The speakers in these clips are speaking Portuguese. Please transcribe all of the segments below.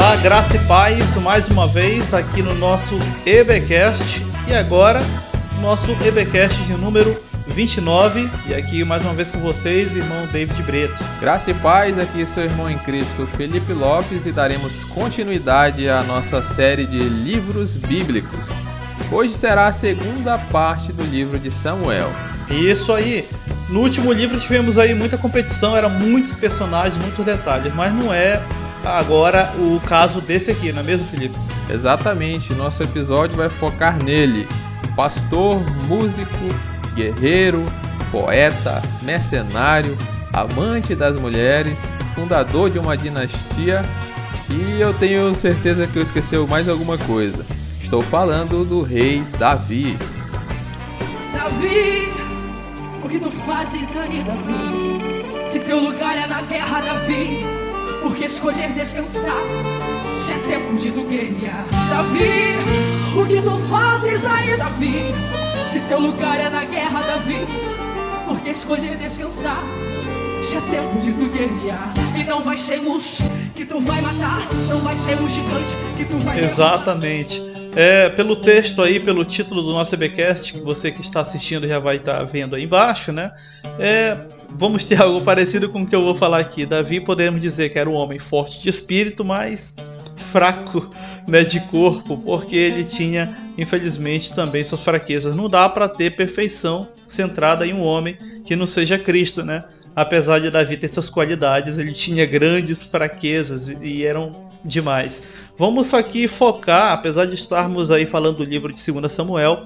Olá, graça e paz mais uma vez aqui no nosso EBcast e agora nosso EBcast de número 29 e aqui mais uma vez com vocês, irmão David Breto. Graça e paz, aqui seu irmão em Cristo Felipe Lopes e daremos continuidade à nossa série de livros bíblicos. Hoje será a segunda parte do livro de Samuel. Isso aí. No último livro tivemos aí muita competição, eram muitos personagens, muitos detalhes, mas não é agora o caso desse aqui, não é mesmo, Felipe? Exatamente, nosso episódio vai focar nele. Pastor, músico, guerreiro, poeta, mercenário, amante das mulheres, fundador de uma dinastia e eu tenho certeza que eu esqueci mais alguma coisa. Estou falando do rei Davi. Davi, o que tu fazes aí, Davi? Se teu lugar é na guerra, Davi, por que escolher descansar? Se é tempo de tu guerrear, Davi, o que tu fazes aí, Davi? Se teu lugar é na guerra, Davi, por que escolher descansar? Se é tempo de tu guerrear, e não vai ser urso que tu vai matar, não vai ser um gigante que tu vai Exatamente. É, pelo texto aí, pelo título do nosso EBcast, que você que está assistindo já vai estar vendo aí embaixo, né? É, vamos ter algo parecido com o que eu vou falar aqui. Davi podemos dizer que era um homem forte de espírito, mas fraco né, de corpo, porque ele tinha, infelizmente, também suas fraquezas. Não dá para ter perfeição centrada em um homem que não seja Cristo, né? Apesar de Davi ter suas qualidades, ele tinha grandes fraquezas e eram demais. Vamos aqui focar, apesar de estarmos aí falando do livro de 2 Samuel,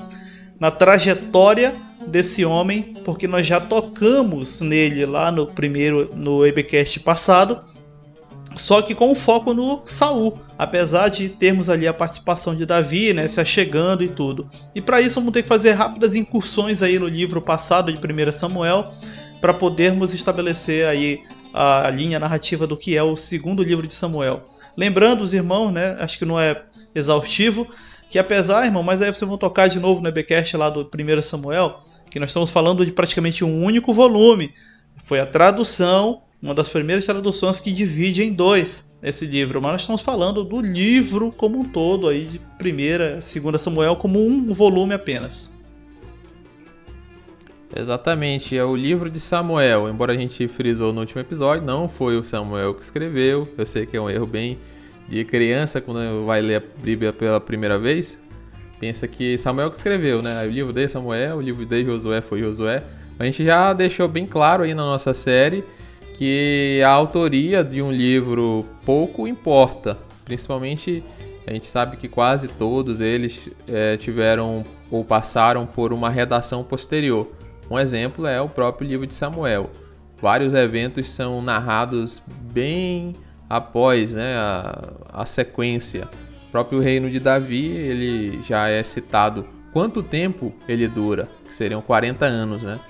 na trajetória desse homem, porque nós já tocamos nele lá no primeiro no EBcast passado, só que com foco no Saul, apesar de termos ali a participação de Davi, né, se achegando e tudo. E para isso vamos ter que fazer rápidas incursões aí no livro passado de 1 Samuel, para podermos estabelecer aí a linha narrativa do que é o segundo livro de Samuel. Lembrando os irmãos, né, acho que não é exaustivo, que apesar, irmão, mas aí vocês vão tocar de novo no EBcast lá do 1 Samuel, que nós estamos falando de praticamente um único volume. Foi a tradução, uma das primeiras traduções que divide em dois esse livro, mas nós estamos falando do livro como um todo aí de primeira, segunda Samuel como um volume apenas. Exatamente, é o livro de Samuel. Embora a gente frisou no último episódio, não foi o Samuel que escreveu. Eu sei que é um erro bem de criança quando vai ler a Bíblia pela primeira vez. Pensa que Samuel que escreveu, né? O livro de Samuel, o livro de Josué foi Josué. A gente já deixou bem claro aí na nossa série que a autoria de um livro pouco importa. Principalmente a gente sabe que quase todos eles é, tiveram ou passaram por uma redação posterior. Um exemplo é o próprio livro de Samuel. Vários eventos são narrados bem após né, a, a sequência. O próprio reino de Davi ele já é citado quanto tempo ele dura, que seriam 40 anos, né?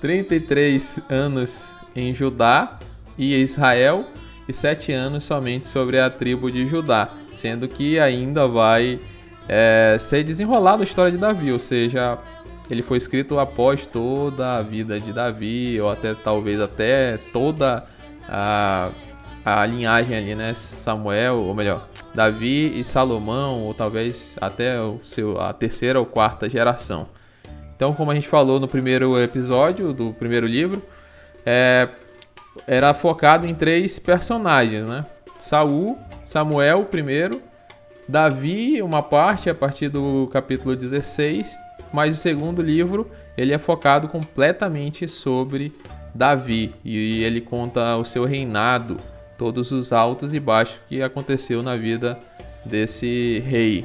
33 anos em Judá e Israel e 7 anos somente sobre a tribo de Judá, sendo que ainda vai é, ser desenrolada a história de Davi, ou seja, ele foi escrito após toda a vida de Davi, ou até talvez até toda a, a linhagem ali, né? Samuel, ou melhor, Davi e Salomão, ou talvez até o seu, a terceira ou quarta geração. Então, como a gente falou no primeiro episódio do primeiro livro, é, era focado em três personagens, né? Saul, Samuel primeiro, Davi, uma parte a partir do capítulo 16 mas o segundo livro ele é focado completamente sobre Davi e ele conta o seu reinado, todos os altos e baixos que aconteceu na vida desse rei.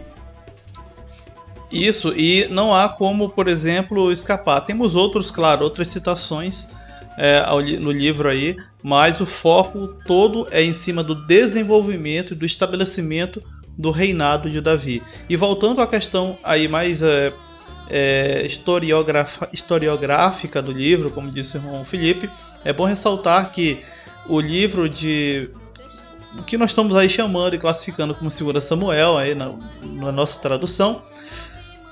Isso, e não há como, por exemplo, escapar. Temos outros, claro, outras citações é, no livro aí, mas o foco todo é em cima do desenvolvimento e do estabelecimento do reinado de Davi. E voltando à questão aí mais é, é, historiográfica do livro, como disse o irmão Felipe, é bom ressaltar que o livro de o que nós estamos aí chamando e classificando como Segura Samuel aí na, na nossa tradução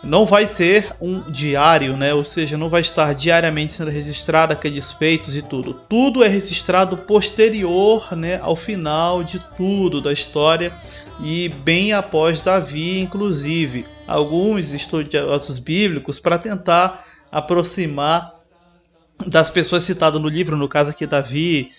não vai ter um diário, né? Ou seja, não vai estar diariamente sendo registrado aqueles feitos e tudo. Tudo é registrado posterior, né, ao final de tudo da história e bem após Davi, inclusive. Alguns estudiosos bíblicos para tentar aproximar das pessoas citadas no livro, no caso aqui Davi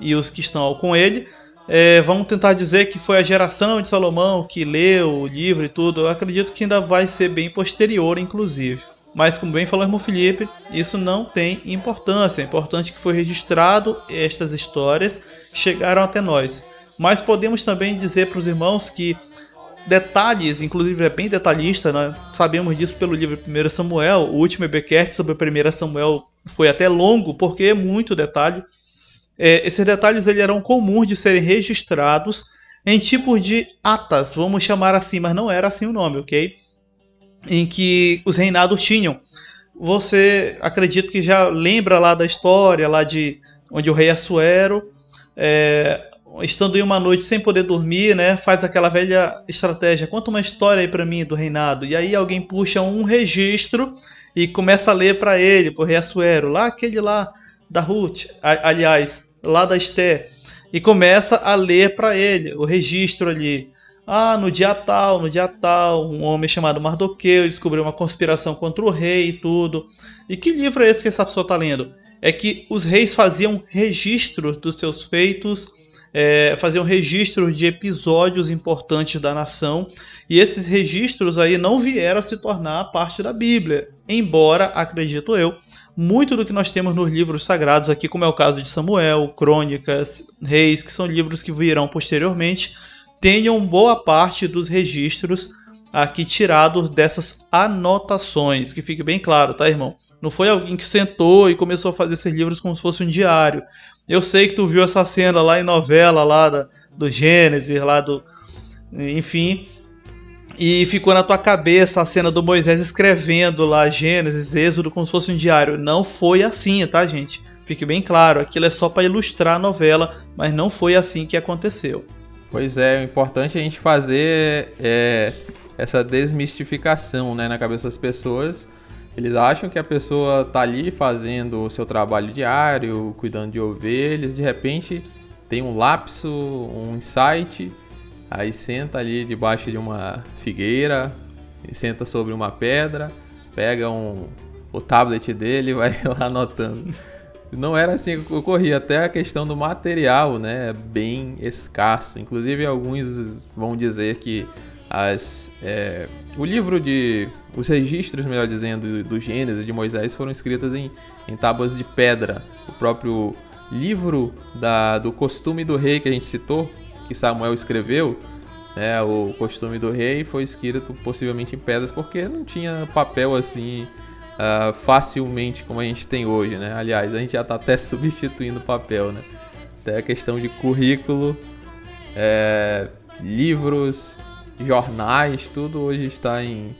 e os que estão com ele, é, vamos tentar dizer que foi a geração de Salomão que leu o livro e tudo. Eu acredito que ainda vai ser bem posterior, inclusive. Mas, como bem falou o irmão Felipe, isso não tem importância. É importante que foi registrado estas histórias chegaram até nós. Mas podemos também dizer para os irmãos que detalhes, inclusive é bem detalhista, né? sabemos disso pelo livro 1 Samuel. O último EBcast sobre 1 Samuel foi até longo, porque é muito detalhe. É, esses detalhes eles eram comuns de serem registrados em tipos de atas, vamos chamar assim, mas não era assim o nome, ok? Em que os reinados tinham. Você acredito que já lembra lá da história lá de onde o rei Assuero, é, estando em uma noite sem poder dormir, né, faz aquela velha estratégia. Conta uma história aí para mim do reinado. E aí alguém puxa um registro e começa a ler para ele, pro rei Assuero, lá aquele lá da Ruth, aliás, lá da Esté e começa a ler para ele o registro ali. Ah, no dia tal, no dia tal, um homem chamado Mardoqueu descobriu uma conspiração contra o rei e tudo. E que livro é esse que essa pessoa está lendo? É que os reis faziam registros dos seus feitos, é, faziam registros de episódios importantes da nação, e esses registros aí não vieram a se tornar parte da Bíblia, embora, acredito eu, muito do que nós temos nos livros sagrados aqui, como é o caso de Samuel, Crônicas, Reis, que são livros que virão posteriormente, tenham boa parte dos registros aqui tirados dessas anotações, que fique bem claro, tá, irmão? Não foi alguém que sentou e começou a fazer esses livros como se fosse um diário. Eu sei que tu viu essa cena lá em novela lá da, do Gênesis, lá do enfim, e ficou na tua cabeça a cena do Moisés escrevendo lá Gênesis, Êxodo, como se fosse um diário. Não foi assim, tá, gente? Fique bem claro, aquilo é só para ilustrar a novela, mas não foi assim que aconteceu. Pois é, o importante é a gente fazer é, essa desmistificação né, na cabeça das pessoas. Eles acham que a pessoa tá ali fazendo o seu trabalho diário, cuidando de ovelhas, de repente tem um lapso, um insight Aí senta ali debaixo de uma figueira, senta sobre uma pedra, pega um, o tablet dele e vai lá anotando. Não era assim que ocorria, até a questão do material, né, bem escasso. Inclusive alguns vão dizer que as, é, o livro de os registros, melhor dizendo, do Gênesis de Moisés foram escritos em, em tábuas de pedra. O próprio livro da, do costume do rei que a gente citou que Samuel escreveu, né, o costume do rei foi escrito possivelmente em pedras porque não tinha papel assim uh, facilmente como a gente tem hoje, né? Aliás, a gente já está até substituindo papel, né? Até a questão de currículo, é, livros, jornais, tudo hoje está em,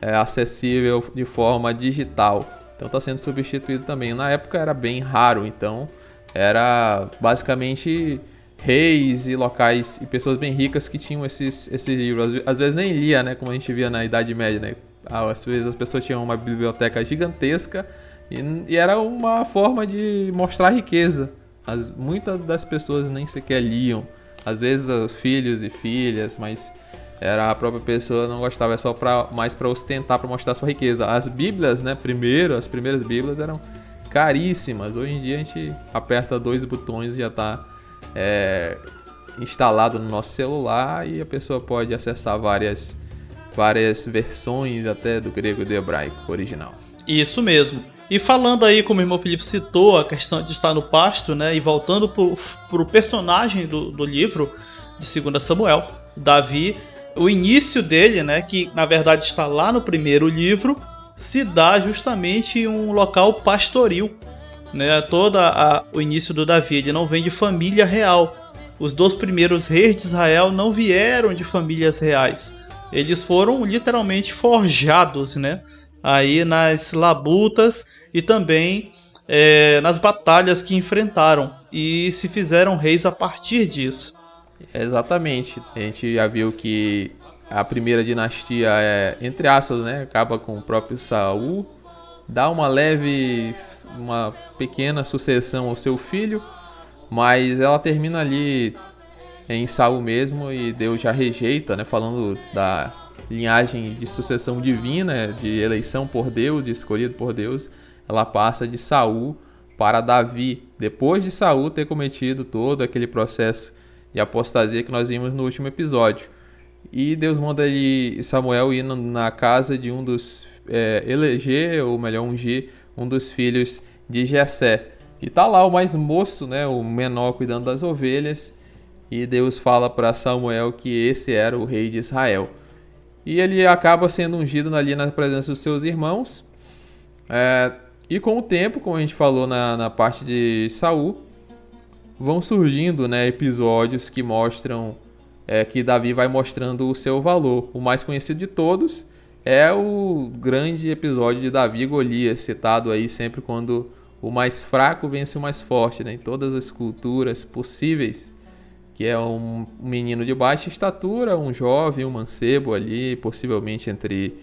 é, acessível de forma digital. Então está sendo substituído também. Na época era bem raro, então era basicamente reis e locais e pessoas bem ricas que tinham esses, esses livros. Às vezes nem lia, né? Como a gente via na Idade Média, né? Às vezes as pessoas tinham uma biblioteca gigantesca e, e era uma forma de mostrar riqueza. As, muitas das pessoas nem sequer liam. Às vezes os filhos e filhas, mas era a própria pessoa não gostava, é só pra, mais para ostentar, para mostrar sua riqueza. As Bíblias, né? Primeiro, as primeiras Bíblias eram caríssimas. Hoje em dia a gente aperta dois botões e já está é, instalado no nosso celular e a pessoa pode acessar várias, várias versões até do grego e do hebraico original. Isso mesmo. E falando aí, como o irmão Felipe citou, a questão de estar no pasto, né? E voltando para o personagem do, do livro de 2 Samuel, Davi, o início dele, né? Que na verdade está lá no primeiro livro, se dá justamente em um local pastoril, né, todo a, o início do Davi, ele não vem de família real. Os dois primeiros reis de Israel não vieram de famílias reais. Eles foram literalmente forjados, né? Aí nas labutas e também é, nas batalhas que enfrentaram e se fizeram reis a partir disso. Exatamente. A gente já viu que a primeira dinastia é, entre aspas, né, acaba com o próprio Saul, dá uma leve, uma pequena sucessão ao seu filho, mas ela termina ali em Saul mesmo e Deus já rejeita, né, falando da linhagem de sucessão divina, de eleição por Deus, de escolhido por Deus, ela passa de Saul para Davi, depois de Saul ter cometido todo aquele processo de apostasia que nós vimos no último episódio. E Deus manda ele, Samuel ir na casa de um dos é, eleger, ou melhor, ungir um dos filhos de Jessé. E tá lá o mais moço, né, o menor cuidando das ovelhas, e Deus fala para Samuel que esse era o rei de Israel. E ele acaba sendo ungido ali na presença dos seus irmãos. É, e com o tempo, como a gente falou na, na parte de Saul, vão surgindo né, episódios que mostram é, que Davi vai mostrando o seu valor. O mais conhecido de todos é o grande episódio de Davi e Golias, citado aí sempre quando o mais fraco vence o mais forte, né? em todas as culturas possíveis que é um menino de baixa estatura, um jovem, um mancebo ali, possivelmente entre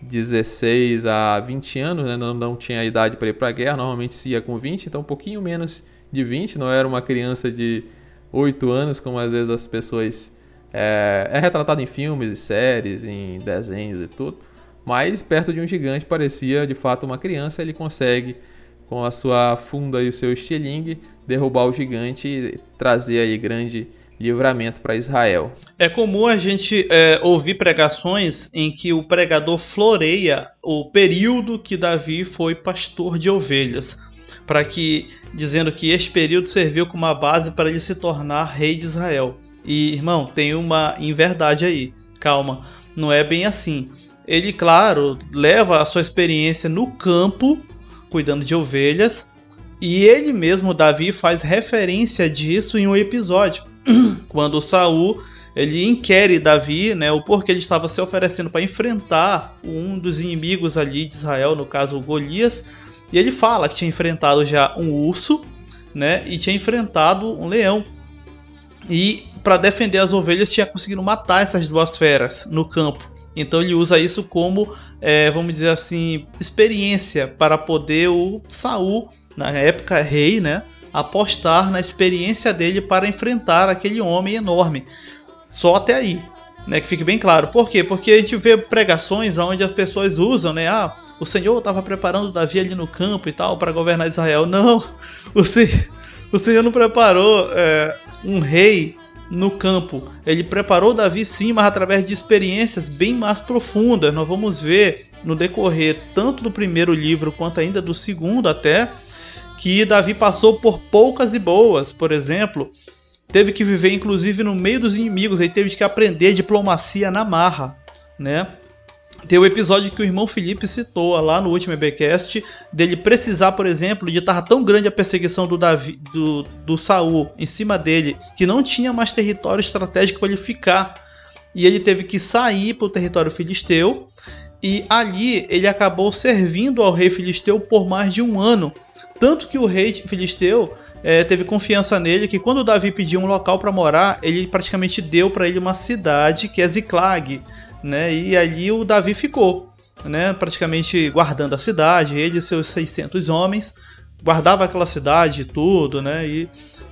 16 a 20 anos, né? não, não tinha idade para ir para a guerra, normalmente se ia com 20, então um pouquinho menos de 20, não era uma criança de 8 anos, como às vezes as pessoas. É, é retratado em filmes e séries, em desenhos e tudo, mas perto de um gigante parecia de fato uma criança, ele consegue com a sua funda e o seu estilingue derrubar o gigante e trazer aí grande livramento para Israel. É comum a gente é, ouvir pregações em que o pregador floreia o período que Davi foi pastor de ovelhas, para que dizendo que este período serviu como uma base para ele se tornar rei de Israel. E irmão, tem uma inverdade aí. Calma, não é bem assim. Ele, claro, leva a sua experiência no campo, cuidando de ovelhas, e ele mesmo, Davi, faz referência disso em um episódio quando Saul ele inquere Davi, né, o porquê ele estava se oferecendo para enfrentar um dos inimigos ali de Israel, no caso Golias, e ele fala que tinha enfrentado já um urso, né, e tinha enfrentado um leão. E para defender as ovelhas tinha conseguido matar essas duas feras no campo. Então ele usa isso como, é, vamos dizer assim, experiência para poder o Saul, na época rei, né, apostar na experiência dele para enfrentar aquele homem enorme. Só até aí, né? Que fique bem claro. Por quê? Porque a gente vê pregações onde as pessoas usam, né? Ah, o Senhor estava preparando Davi ali no campo e tal para governar Israel. Não, o Senhor, o Senhor não preparou é, um rei no campo. Ele preparou Davi sim, mas através de experiências bem mais profundas. Nós vamos ver no decorrer tanto do primeiro livro quanto ainda do segundo até que Davi passou por poucas e boas, por exemplo, teve que viver inclusive no meio dos inimigos, ele teve que aprender diplomacia na marra, né? Tem o episódio que o irmão Felipe citou lá no último EBcast, dele precisar, por exemplo, de estar tão grande a perseguição do Davi, do, do Saul em cima dele, que não tinha mais território estratégico para ele ficar. E ele teve que sair para o território filisteu, e ali ele acabou servindo ao rei filisteu por mais de um ano. Tanto que o rei filisteu é, teve confiança nele que quando Davi pediu um local para morar, ele praticamente deu para ele uma cidade que é Ziklag, né? E ali o Davi ficou, né? Praticamente guardando a cidade, ele e seus 600 homens guardava aquela cidade tudo, né? E,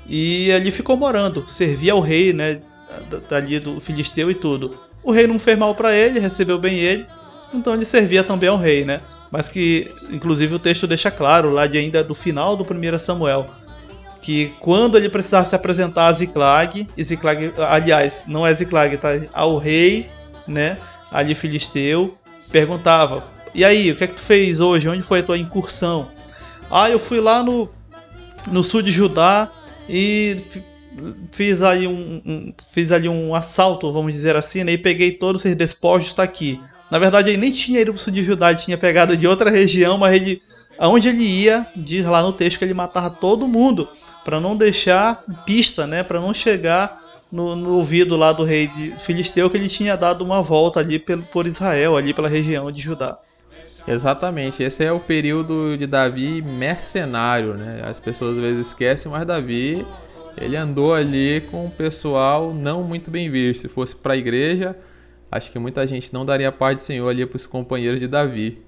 e ali ficou morando, servia ao rei, né? Dali do filisteu e tudo. O rei não fez mal para ele, recebeu bem ele, então ele servia também ao rei, né? mas que inclusive o texto deixa claro lá de ainda do final do 1 Samuel que quando ele precisar se apresentar a Ziklag, e Ziklag, aliás, não é Ziklag, tá? Ao rei, né? Ali filisteu, perguntava: "E aí, o que é que tu fez hoje? Onde foi a tua incursão?" "Ah, eu fui lá no no sul de Judá e fiz ali um, um fiz ali um assalto, vamos dizer assim, né? E peguei todos os despojos, tá aqui." Na verdade, ele nem tinha ido pro de Judá, ele tinha pegado de outra região, mas ele. Aonde ele ia, diz lá no texto que ele matava todo mundo, para não deixar pista, né? Para não chegar no, no, ouvido lá do rei de Filisteu que ele tinha dado uma volta ali por, por Israel, ali pela região de Judá. Exatamente, esse é o período de Davi mercenário, né? As pessoas às vezes esquecem, mas Davi ele andou ali com o pessoal não muito bem visto. Se fosse para a igreja, acho que muita gente não daria paz do Senhor ali para os companheiros de Davi.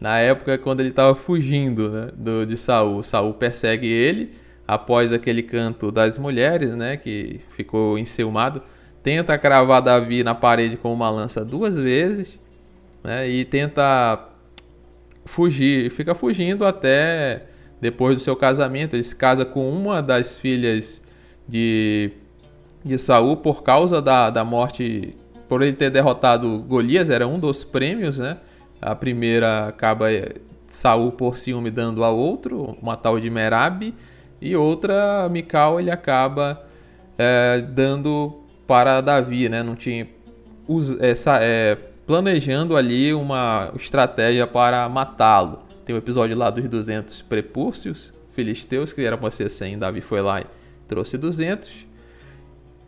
Na época quando ele estava fugindo né, do, de Saul, Saul persegue ele após aquele canto das mulheres, né, que ficou enciumado, tenta cravar Davi na parede com uma lança duas vezes, né, e tenta fugir, fica fugindo até depois do seu casamento. Ele se casa com uma das filhas de, de Saul por causa da, da morte, por ele ter derrotado Golias, era um dos prêmios, né? A primeira acaba Saul por ciúme dando a outro, uma tal de Merab, e outra, Mical, ele acaba é, dando para Davi, né? Não tinha essa, é, planejando ali uma estratégia para matá-lo. Tem o um episódio lá dos 200 prepúcios filisteus, que era para ser 100, Davi foi lá e trouxe 200.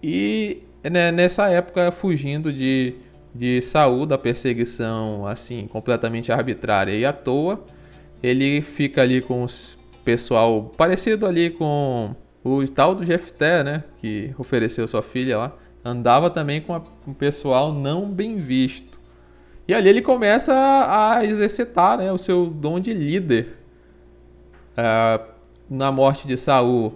E né, nessa época, fugindo de, de Saul, da perseguição assim completamente arbitrária e à toa, ele fica ali com os pessoal parecido ali com o tal do Jefté, né, que ofereceu sua filha lá, andava também com um pessoal não bem visto. E ali ele começa a exercitar né, o seu dom de líder. É, na morte de Saul,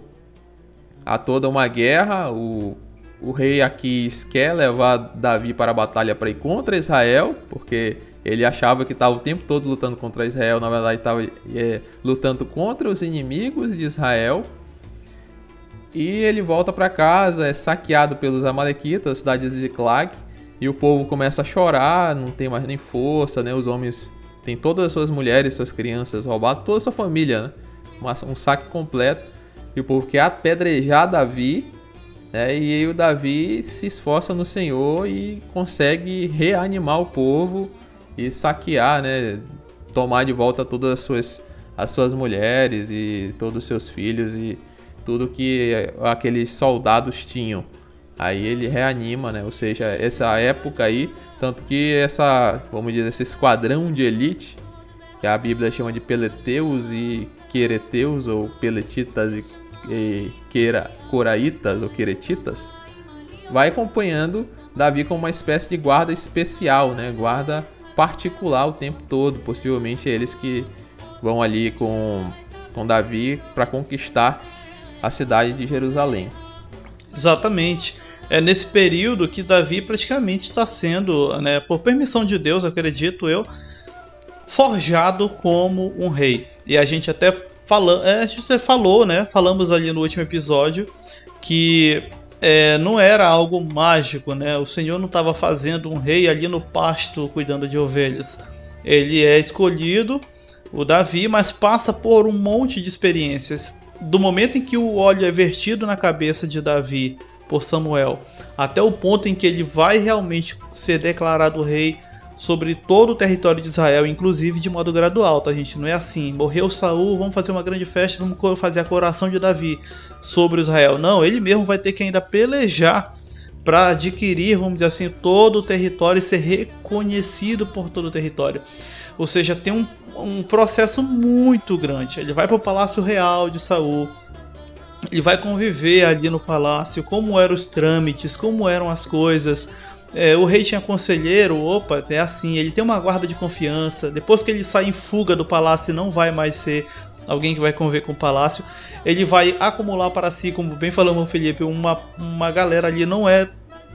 há toda uma guerra. O, o rei Aquis quer levar Davi para a batalha para ir contra Israel, porque ele achava que estava o tempo todo lutando contra Israel, na verdade estava é, lutando contra os inimigos de Israel. E ele volta para casa, é saqueado pelos amalequitas, a cidade de Ziklag. E o povo começa a chorar, não tem mais nem força, né? Os homens têm todas as suas mulheres, suas crianças roubadas, toda a sua família, né? Um saque completo. E o povo quer apedrejar Davi, né? E aí o Davi se esforça no Senhor e consegue reanimar o povo e saquear, né? Tomar de volta todas as suas, as suas mulheres e todos os seus filhos e tudo que aqueles soldados tinham. Aí ele reanima, né? Ou seja, essa época aí, tanto que essa, vamos dizer, esse esquadrão de elite, que a Bíblia chama de Peleteus e Quereteus, ou Peletitas e, e Quera, Coraitas ou Queretitas, vai acompanhando Davi como uma espécie de guarda especial, né? Guarda particular o tempo todo, possivelmente eles que vão ali com, com Davi para conquistar a cidade de Jerusalém. Exatamente é nesse período que Davi praticamente está sendo, né, por permissão de Deus, acredito eu, forjado como um rei. E a gente até falou, é, a gente até falou, né? Falamos ali no último episódio que é, não era algo mágico, né? O Senhor não estava fazendo um rei ali no pasto cuidando de ovelhas. Ele é escolhido, o Davi, mas passa por um monte de experiências. Do momento em que o óleo é vertido na cabeça de Davi por Samuel, até o ponto em que ele vai realmente ser declarado rei sobre todo o território de Israel, inclusive de modo gradual, tá gente? Não é assim, morreu Saul, vamos fazer uma grande festa, vamos fazer a coração de Davi sobre Israel. Não, ele mesmo vai ter que ainda pelejar para adquirir, vamos dizer assim, todo o território e ser reconhecido por todo o território. Ou seja, tem um, um processo muito grande. Ele vai para o palácio real de Saul, e vai conviver ali no palácio, como eram os trâmites, como eram as coisas. É, o rei tinha conselheiro, opa, é assim, ele tem uma guarda de confiança. Depois que ele sai em fuga do palácio não vai mais ser alguém que vai conviver com o palácio, ele vai acumular para si, como bem falou o Felipe, uma, uma galera ali não é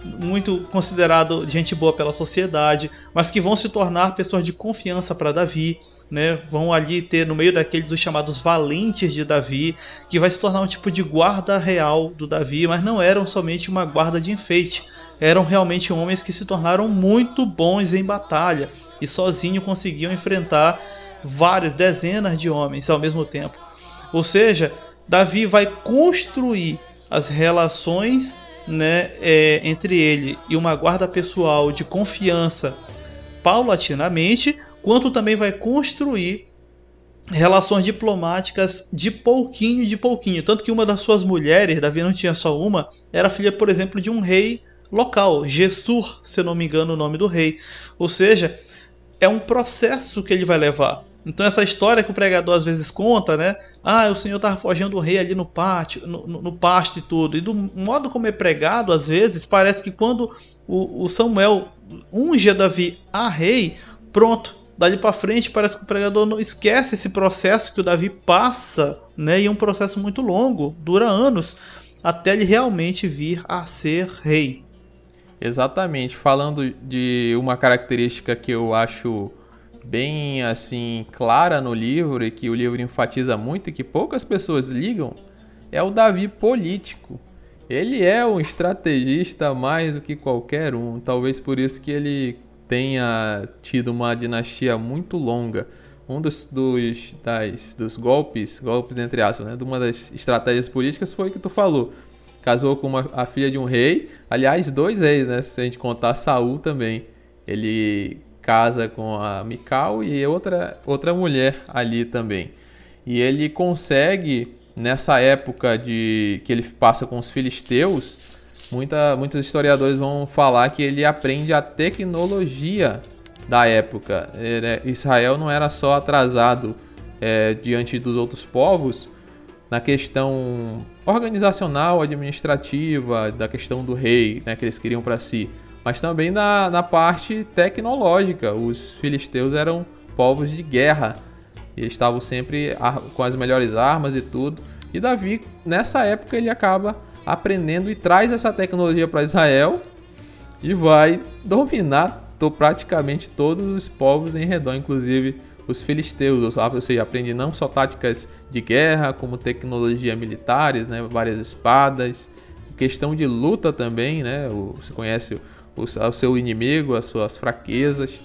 muito considerado gente boa pela sociedade, mas que vão se tornar pessoas de confiança para Davi né, vão ali ter no meio daqueles os chamados valentes de Davi, que vai se tornar um tipo de guarda real do Davi, mas não eram somente uma guarda de enfeite, eram realmente homens que se tornaram muito bons em batalha e sozinho conseguiam enfrentar várias dezenas de homens ao mesmo tempo. Ou seja, Davi vai construir as relações né, é, entre ele e uma guarda pessoal de confiança paulatinamente, quanto também vai construir relações diplomáticas de pouquinho de pouquinho. Tanto que uma das suas mulheres, Davi não tinha só uma, era filha, por exemplo, de um rei local, Gessur, se não me engano o nome do rei. Ou seja, é um processo que ele vai levar. Então essa história que o pregador às vezes conta, né? Ah, o Senhor estava forjando o rei ali no pátio, no, no, no, pasto e tudo. E do modo como é pregado, às vezes, parece que quando o, o Samuel unge Davi a rei, pronto, dali para frente parece que o pregador não esquece esse processo que o Davi passa, né? E é um processo muito longo, dura anos, até ele realmente vir a ser rei. Exatamente. Falando de uma característica que eu acho bem assim clara no livro e que o livro enfatiza muito e que poucas pessoas ligam, é o Davi político. Ele é um estrategista mais do que qualquer um, talvez por isso que ele tenha tido uma dinastia muito longa. Um dos, dos, das, dos golpes, golpes entre aspas, né, de uma das estratégias políticas foi o que tu falou casou com uma, a filha de um rei. Aliás, dois reis, né? Se a gente contar Saul também. Ele casa com a Mical e outra, outra mulher ali também. E ele consegue, nessa época de que ele passa com os filisteus, muita, muitos historiadores vão falar que ele aprende a tecnologia da época. Né, Israel não era só atrasado é, diante dos outros povos na questão organizacional, administrativa, da questão do rei, né, que eles queriam para si, mas também na, na parte tecnológica. Os filisteus eram povos de guerra e estavam sempre com as melhores armas e tudo. E Davi, nessa época, ele acaba aprendendo e traz essa tecnologia para Israel e vai dominar praticamente todos os povos em redor, inclusive os filisteus, ou seja, aprende não só táticas de guerra, como tecnologia militares, né, várias espadas, questão de luta também, né, você conhece o, o seu inimigo, as suas fraquezas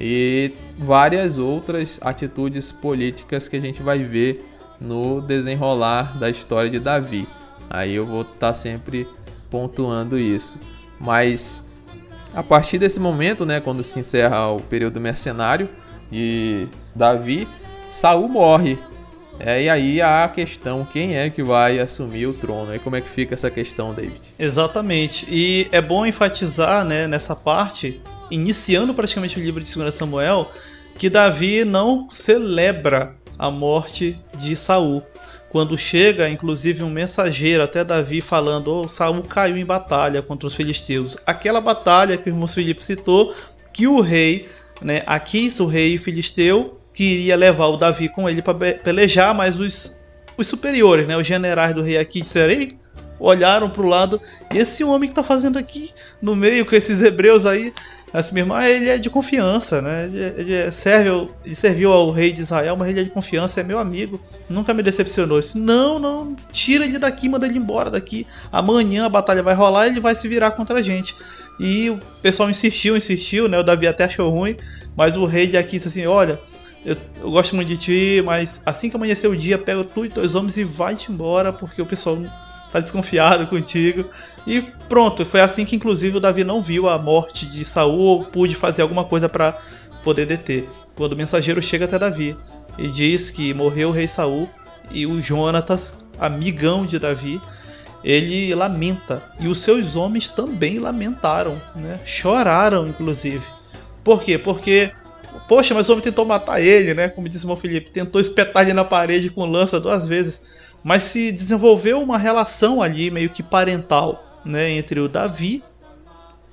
e várias outras atitudes políticas que a gente vai ver no desenrolar da história de Davi. Aí eu vou estar tá sempre pontuando isso. Mas a partir desse momento, né, quando se encerra o período mercenário, de Davi, Saul morre. É, e aí a questão, quem é que vai assumir o trono? E como é que fica essa questão, David? Exatamente. E é bom enfatizar né, nessa parte, iniciando praticamente o livro de 2 Samuel, que Davi não celebra a morte de Saul. Quando chega, inclusive, um mensageiro até Davi falando: oh, Saul caiu em batalha contra os filisteus. Aquela batalha que o irmão Filipe citou, que o rei né, Aquis, o rei filisteu, queria levar o Davi com ele para pelejar, mas os, os superiores, né, os generais do rei Aquis disseram, olharam para o lado, esse homem que está fazendo aqui no meio com esses hebreus aí, assim mesmo, ele é de confiança, né? Ele, ele, é, serve, ele serviu ao rei de Israel, mas ele é de confiança, é meu amigo, nunca me decepcionou. Disse, não, não, tira ele daqui, manda ele embora daqui. Amanhã a batalha vai rolar e ele vai se virar contra a gente. E o pessoal insistiu, insistiu, né? O Davi até achou ruim, mas o rei de Aquis disse assim: Olha, eu, eu, gosto muito de ti, mas assim que amanhecer o dia, pega tu e teus homens e vai-te embora, porque o pessoal tá desconfiado contigo. E pronto, foi assim que inclusive o Davi não viu a morte de Saul ou pôde fazer alguma coisa para poder deter. Quando o mensageiro chega até Davi e diz que morreu o rei Saul e o Jonatas, amigão de Davi, ele lamenta. E os seus homens também lamentaram, né? choraram, inclusive. Por quê? Porque, poxa, mas o homem tentou matar ele, né? Como disse o meu Felipe, tentou espetar ele na parede com lança duas vezes. Mas se desenvolveu uma relação ali, meio que parental, né? Entre o Davi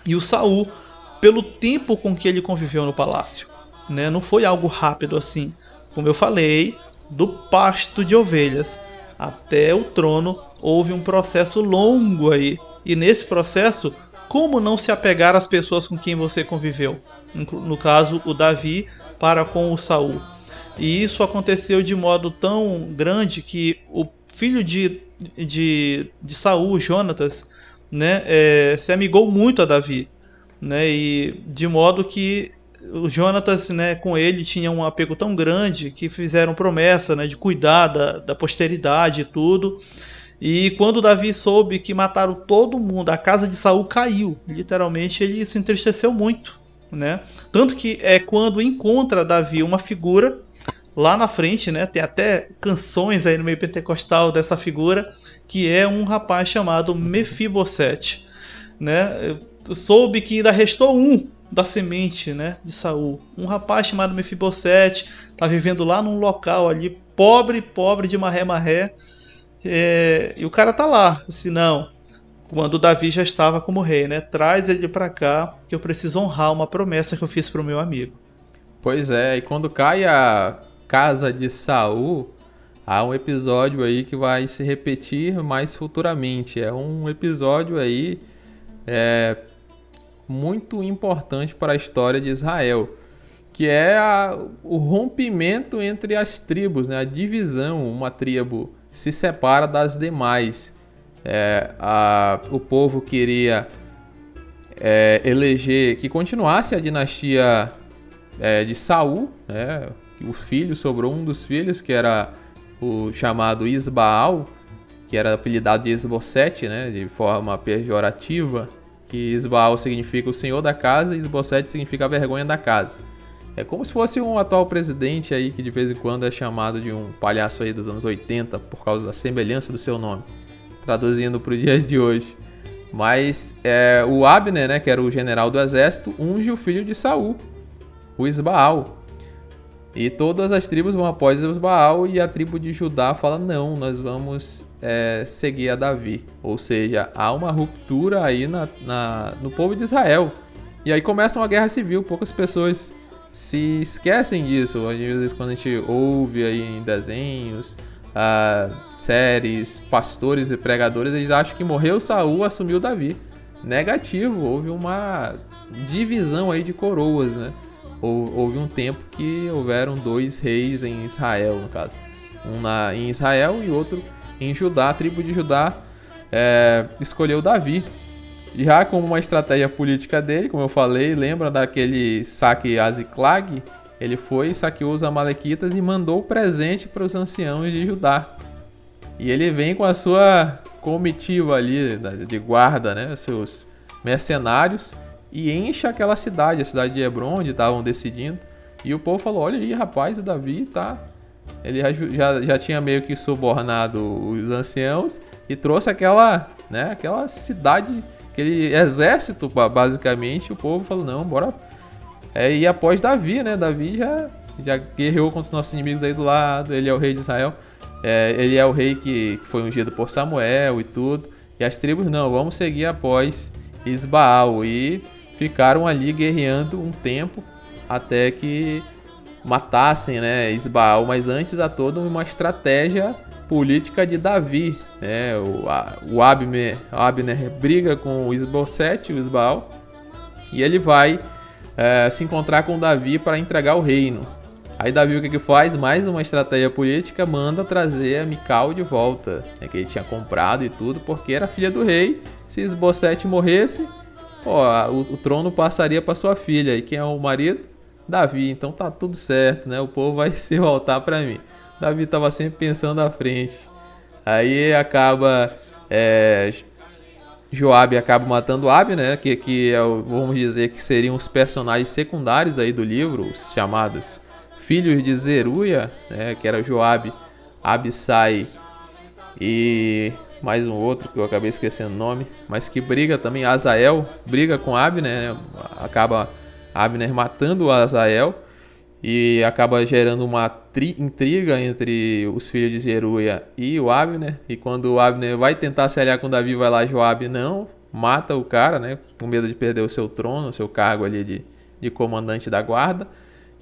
e o Saul, pelo tempo com que ele conviveu no palácio. Né? Não foi algo rápido assim. Como eu falei, do pasto de ovelhas até o trono houve um processo longo aí. E nesse processo, como não se apegar às pessoas com quem você conviveu? No caso, o Davi para com o Saul. E isso aconteceu de modo tão grande que o filho de, de, de Saul, Jonatas, né, é, se amigou muito a Davi. Né, e de modo que o Jonatas, né, com ele tinha um apego tão grande que fizeram promessa, né, de cuidar da, da posteridade e tudo. E quando Davi soube que mataram todo mundo, a casa de Saul caiu. Literalmente ele se entristeceu muito, né? Tanto que é quando encontra Davi uma figura lá na frente, né? Tem até canções aí no meio pentecostal dessa figura, que é um rapaz chamado Mefibosete, né? soube que ainda restou um da semente, né, de Saul. Um rapaz chamado Mefibosete tá vivendo lá num local ali pobre, pobre de maré maré. É, e o cara tá lá, assim, não. Quando Davi já estava como rei, né? Traz ele para cá, que eu preciso honrar uma promessa que eu fiz pro meu amigo. Pois é, e quando cai a casa de Saul, há um episódio aí que vai se repetir mais futuramente. É um episódio aí é, muito importante para a história de Israel, que é a, o rompimento entre as tribos, né? a divisão. Uma tribo se separa das demais. É, a, o povo queria é, eleger que continuasse a dinastia é, de Saul, né? o filho sobrou um dos filhos que era o chamado Isbaal, que era apelidado de Esbocete, né, de forma pejorativa, que Isbaal significa o senhor da casa e Esbocete significa a vergonha da casa. É como se fosse um atual presidente aí que de vez em quando é chamado de um palhaço aí dos anos 80 por causa da semelhança do seu nome, traduzindo para o dia de hoje. Mas é, o Abner, né, que era o general do exército, unge o filho de Saul, o Isbaal, e todas as tribos vão após Baal e a tribo de Judá fala: não, nós vamos é, seguir a Davi. Ou seja, há uma ruptura aí na, na, no povo de Israel. E aí começa uma guerra civil. Poucas pessoas se esquecem disso. Às vezes, quando a gente ouve aí em desenhos, ah, séries, pastores e pregadores, eles acham que morreu Saul, assumiu Davi. Negativo, houve uma divisão aí de coroas, né? houve um tempo que houveram dois reis em Israel, no caso. Um na, em Israel e outro em Judá. A tribo de Judá é, escolheu Davi. Já como uma estratégia política dele, como eu falei, lembra daquele saque Aziclag? Ele foi, saqueou os amalequitas e mandou presente para os anciãos de Judá. E ele vem com a sua comitiva ali de guarda, né? Seus mercenários e enche aquela cidade, a cidade de Hebron, onde estavam decidindo. E o povo falou: Olha aí, rapaz, o Davi tá. Ele já, já, já tinha meio que subornado os anciãos e trouxe aquela, né, aquela cidade, aquele exército, basicamente. O povo falou: Não, bora. É, e após Davi, né? Davi já, já guerreou contra os nossos inimigos aí do lado. Ele é o rei de Israel. É, ele é o rei que foi ungido por Samuel e tudo. E as tribos, não, vamos seguir após Isbaal. E ficaram ali guerreando um tempo até que matassem né, Isbaal, mas antes há toda uma estratégia política de Davi. Né? O, a, o Abner, Abner briga com o Isbosete, o Isbaal, e ele vai é, se encontrar com Davi para entregar o reino. Aí Davi o que, que faz? Mais uma estratégia política, manda trazer a Mical de volta, né, que ele tinha comprado e tudo, porque era filha do rei. Se Isbosete morresse, o, o trono passaria para sua filha. E quem é o marido? Davi. Então tá tudo certo, né? O povo vai se voltar para mim. Davi estava sempre pensando à frente. Aí acaba é, Joabe acaba matando Ab, né? Que, que é, vamos dizer que seriam os personagens secundários aí do livro, os chamados filhos de Zeruia, né? Que era Joabe, Abissai e mais um outro que eu acabei esquecendo o nome, mas que briga também, Azael, briga com Abner, né? acaba Abner matando o Azael e acaba gerando uma intriga entre os filhos de Zeruia e o Abner, e quando o Abner vai tentar se aliar com Davi, vai lá Joab não, mata o cara, né, com medo de perder o seu trono, o seu cargo ali de, de comandante da guarda,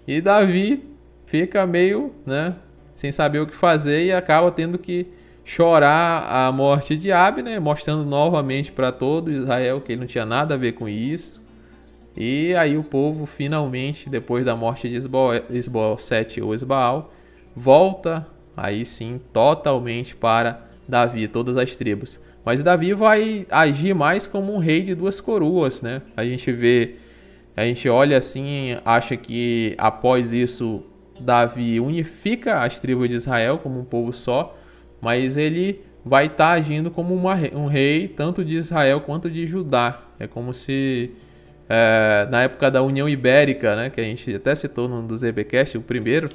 e Davi fica meio, né, sem saber o que fazer e acaba tendo que chorar a morte de Abner, mostrando novamente para todo Israel que ele não tinha nada a ver com isso. E aí o povo finalmente, depois da morte de Esbocete ou Esbaal, volta aí sim totalmente para Davi, todas as tribos. Mas Davi vai agir mais como um rei de duas coroas, né? A gente vê, a gente olha assim, acha que após isso Davi unifica as tribos de Israel como um povo só, mas ele vai estar tá agindo como uma, um rei tanto de Israel quanto de Judá. É como se é, na época da União Ibérica, né, que a gente até citou no do ZBcast, o primeiro,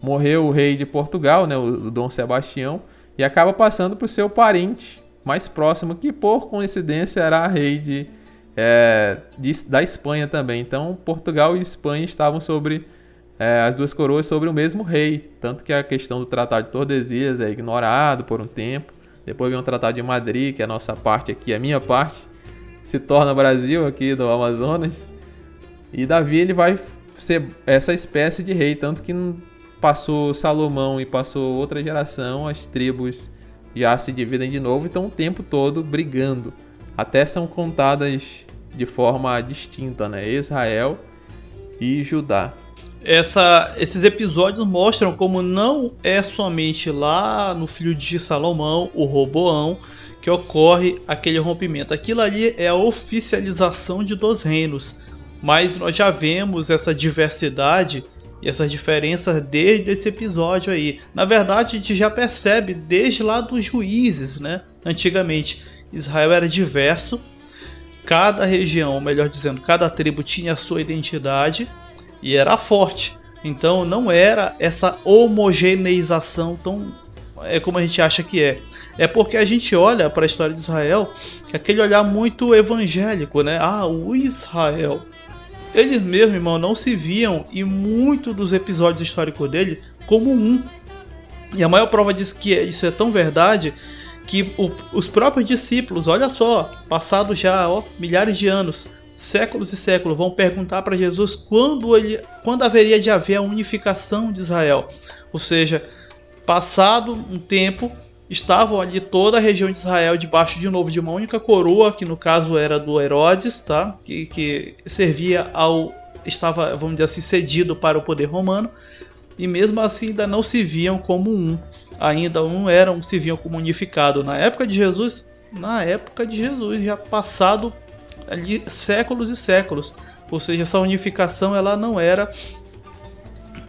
morreu o rei de Portugal, né, o, Dom Sebastião, e acaba passando para o seu parente mais próximo, que por coincidência era rei de é, de, da Espanha também. Então, Portugal e Espanha estavam sobre é, as duas coroas sobre o mesmo rei. Tanto que a questão do Tratado de Tordesilhas é ignorado por um tempo. Depois vem o Tratado de Madrid, que é a nossa parte aqui, a minha parte, se torna Brasil aqui do Amazonas. E Davi ele vai ser essa espécie de rei, tanto que passou Salomão e passou outra geração, as tribos já se dividem de novo e estão o tempo todo brigando. Até são contadas de forma distinta, né? Israel e Judá. Essa, esses episódios mostram como não é somente lá no filho de Salomão, o Roboão, que ocorre aquele rompimento. Aquilo ali é a oficialização de dois reinos. Mas nós já vemos essa diversidade e essas diferenças desde esse episódio aí. Na verdade, a gente já percebe desde lá dos juízes, né? Antigamente, Israel era diverso, cada região, melhor dizendo, cada tribo tinha a sua identidade e era forte. Então não era essa homogeneização tão é como a gente acha que é. É porque a gente olha para a história de Israel, aquele olhar muito evangélico, né? Ah, o Israel. Eles mesmos, irmão, não se viam em muito dos episódios históricos dele como um. E a maior prova disso que é, isso é tão verdade que o, os próprios discípulos, olha só, passados já ó, milhares de anos, séculos e séculos, vão perguntar para Jesus quando, ele, quando haveria de haver a unificação de Israel. Ou seja, passado um tempo, estavam ali toda a região de Israel debaixo de novo de uma única coroa, que no caso era do Herodes, tá? que, que servia ao. estava, vamos dizer assim, cedido para o poder romano, e mesmo assim ainda não se viam como um, ainda não eram, se viam como unificado. Na época de Jesus, na época de Jesus, já passado ali séculos e séculos, ou seja, essa unificação ela não era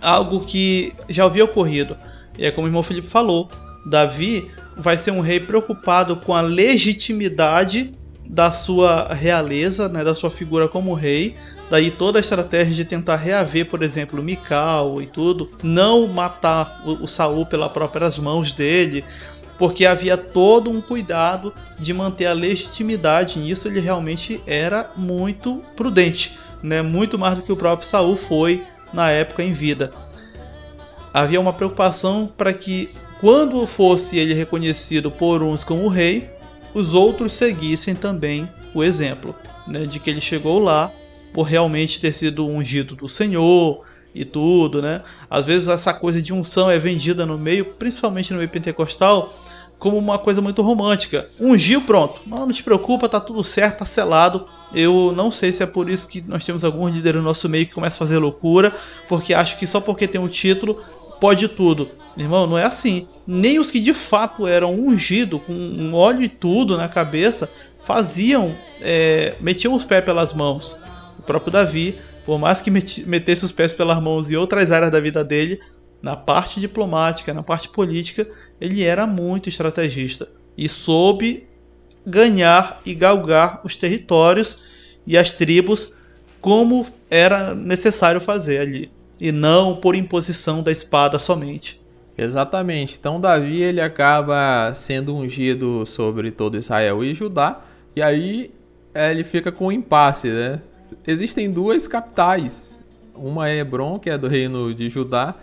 algo que já havia ocorrido. E é como o irmão Felipe falou, Davi vai ser um rei preocupado com a legitimidade da sua realeza, né, da sua figura como rei. Daí toda a estratégia de tentar reaver, por exemplo, Mical e tudo, não matar o, o Saul pelas próprias mãos dele, porque havia todo um cuidado de manter a legitimidade. Nisso ele realmente era muito prudente, né, muito mais do que o próprio Saul foi na época em vida. Havia uma preocupação para que quando fosse ele reconhecido por uns como rei, os outros seguissem também o exemplo, né, de que ele chegou lá por realmente ter sido ungido do Senhor e tudo, né? Às vezes essa coisa de unção é vendida no meio, principalmente no meio pentecostal, como uma coisa muito romântica. Ungiu, pronto. Não, não te preocupa, tá tudo certo, tá selado. Eu não sei se é por isso que nós temos alguns líderes no nosso meio que começam a fazer loucura, porque acho que só porque tem um título pode tudo. Irmão, não é assim. Nem os que de fato eram ungidos, com um óleo e tudo na cabeça, faziam, é, metiam os pés pelas mãos. O próprio Davi, por mais que metesse os pés pelas mãos em outras áreas da vida dele, na parte diplomática, na parte política, ele era muito estrategista e soube ganhar e galgar os territórios e as tribos como era necessário fazer ali e não por imposição da espada somente. Exatamente. Então Davi ele acaba sendo ungido sobre todo Israel e Judá, e aí é, ele fica com um impasse, né? Existem duas capitais. Uma é Hebron, que é do reino de Judá,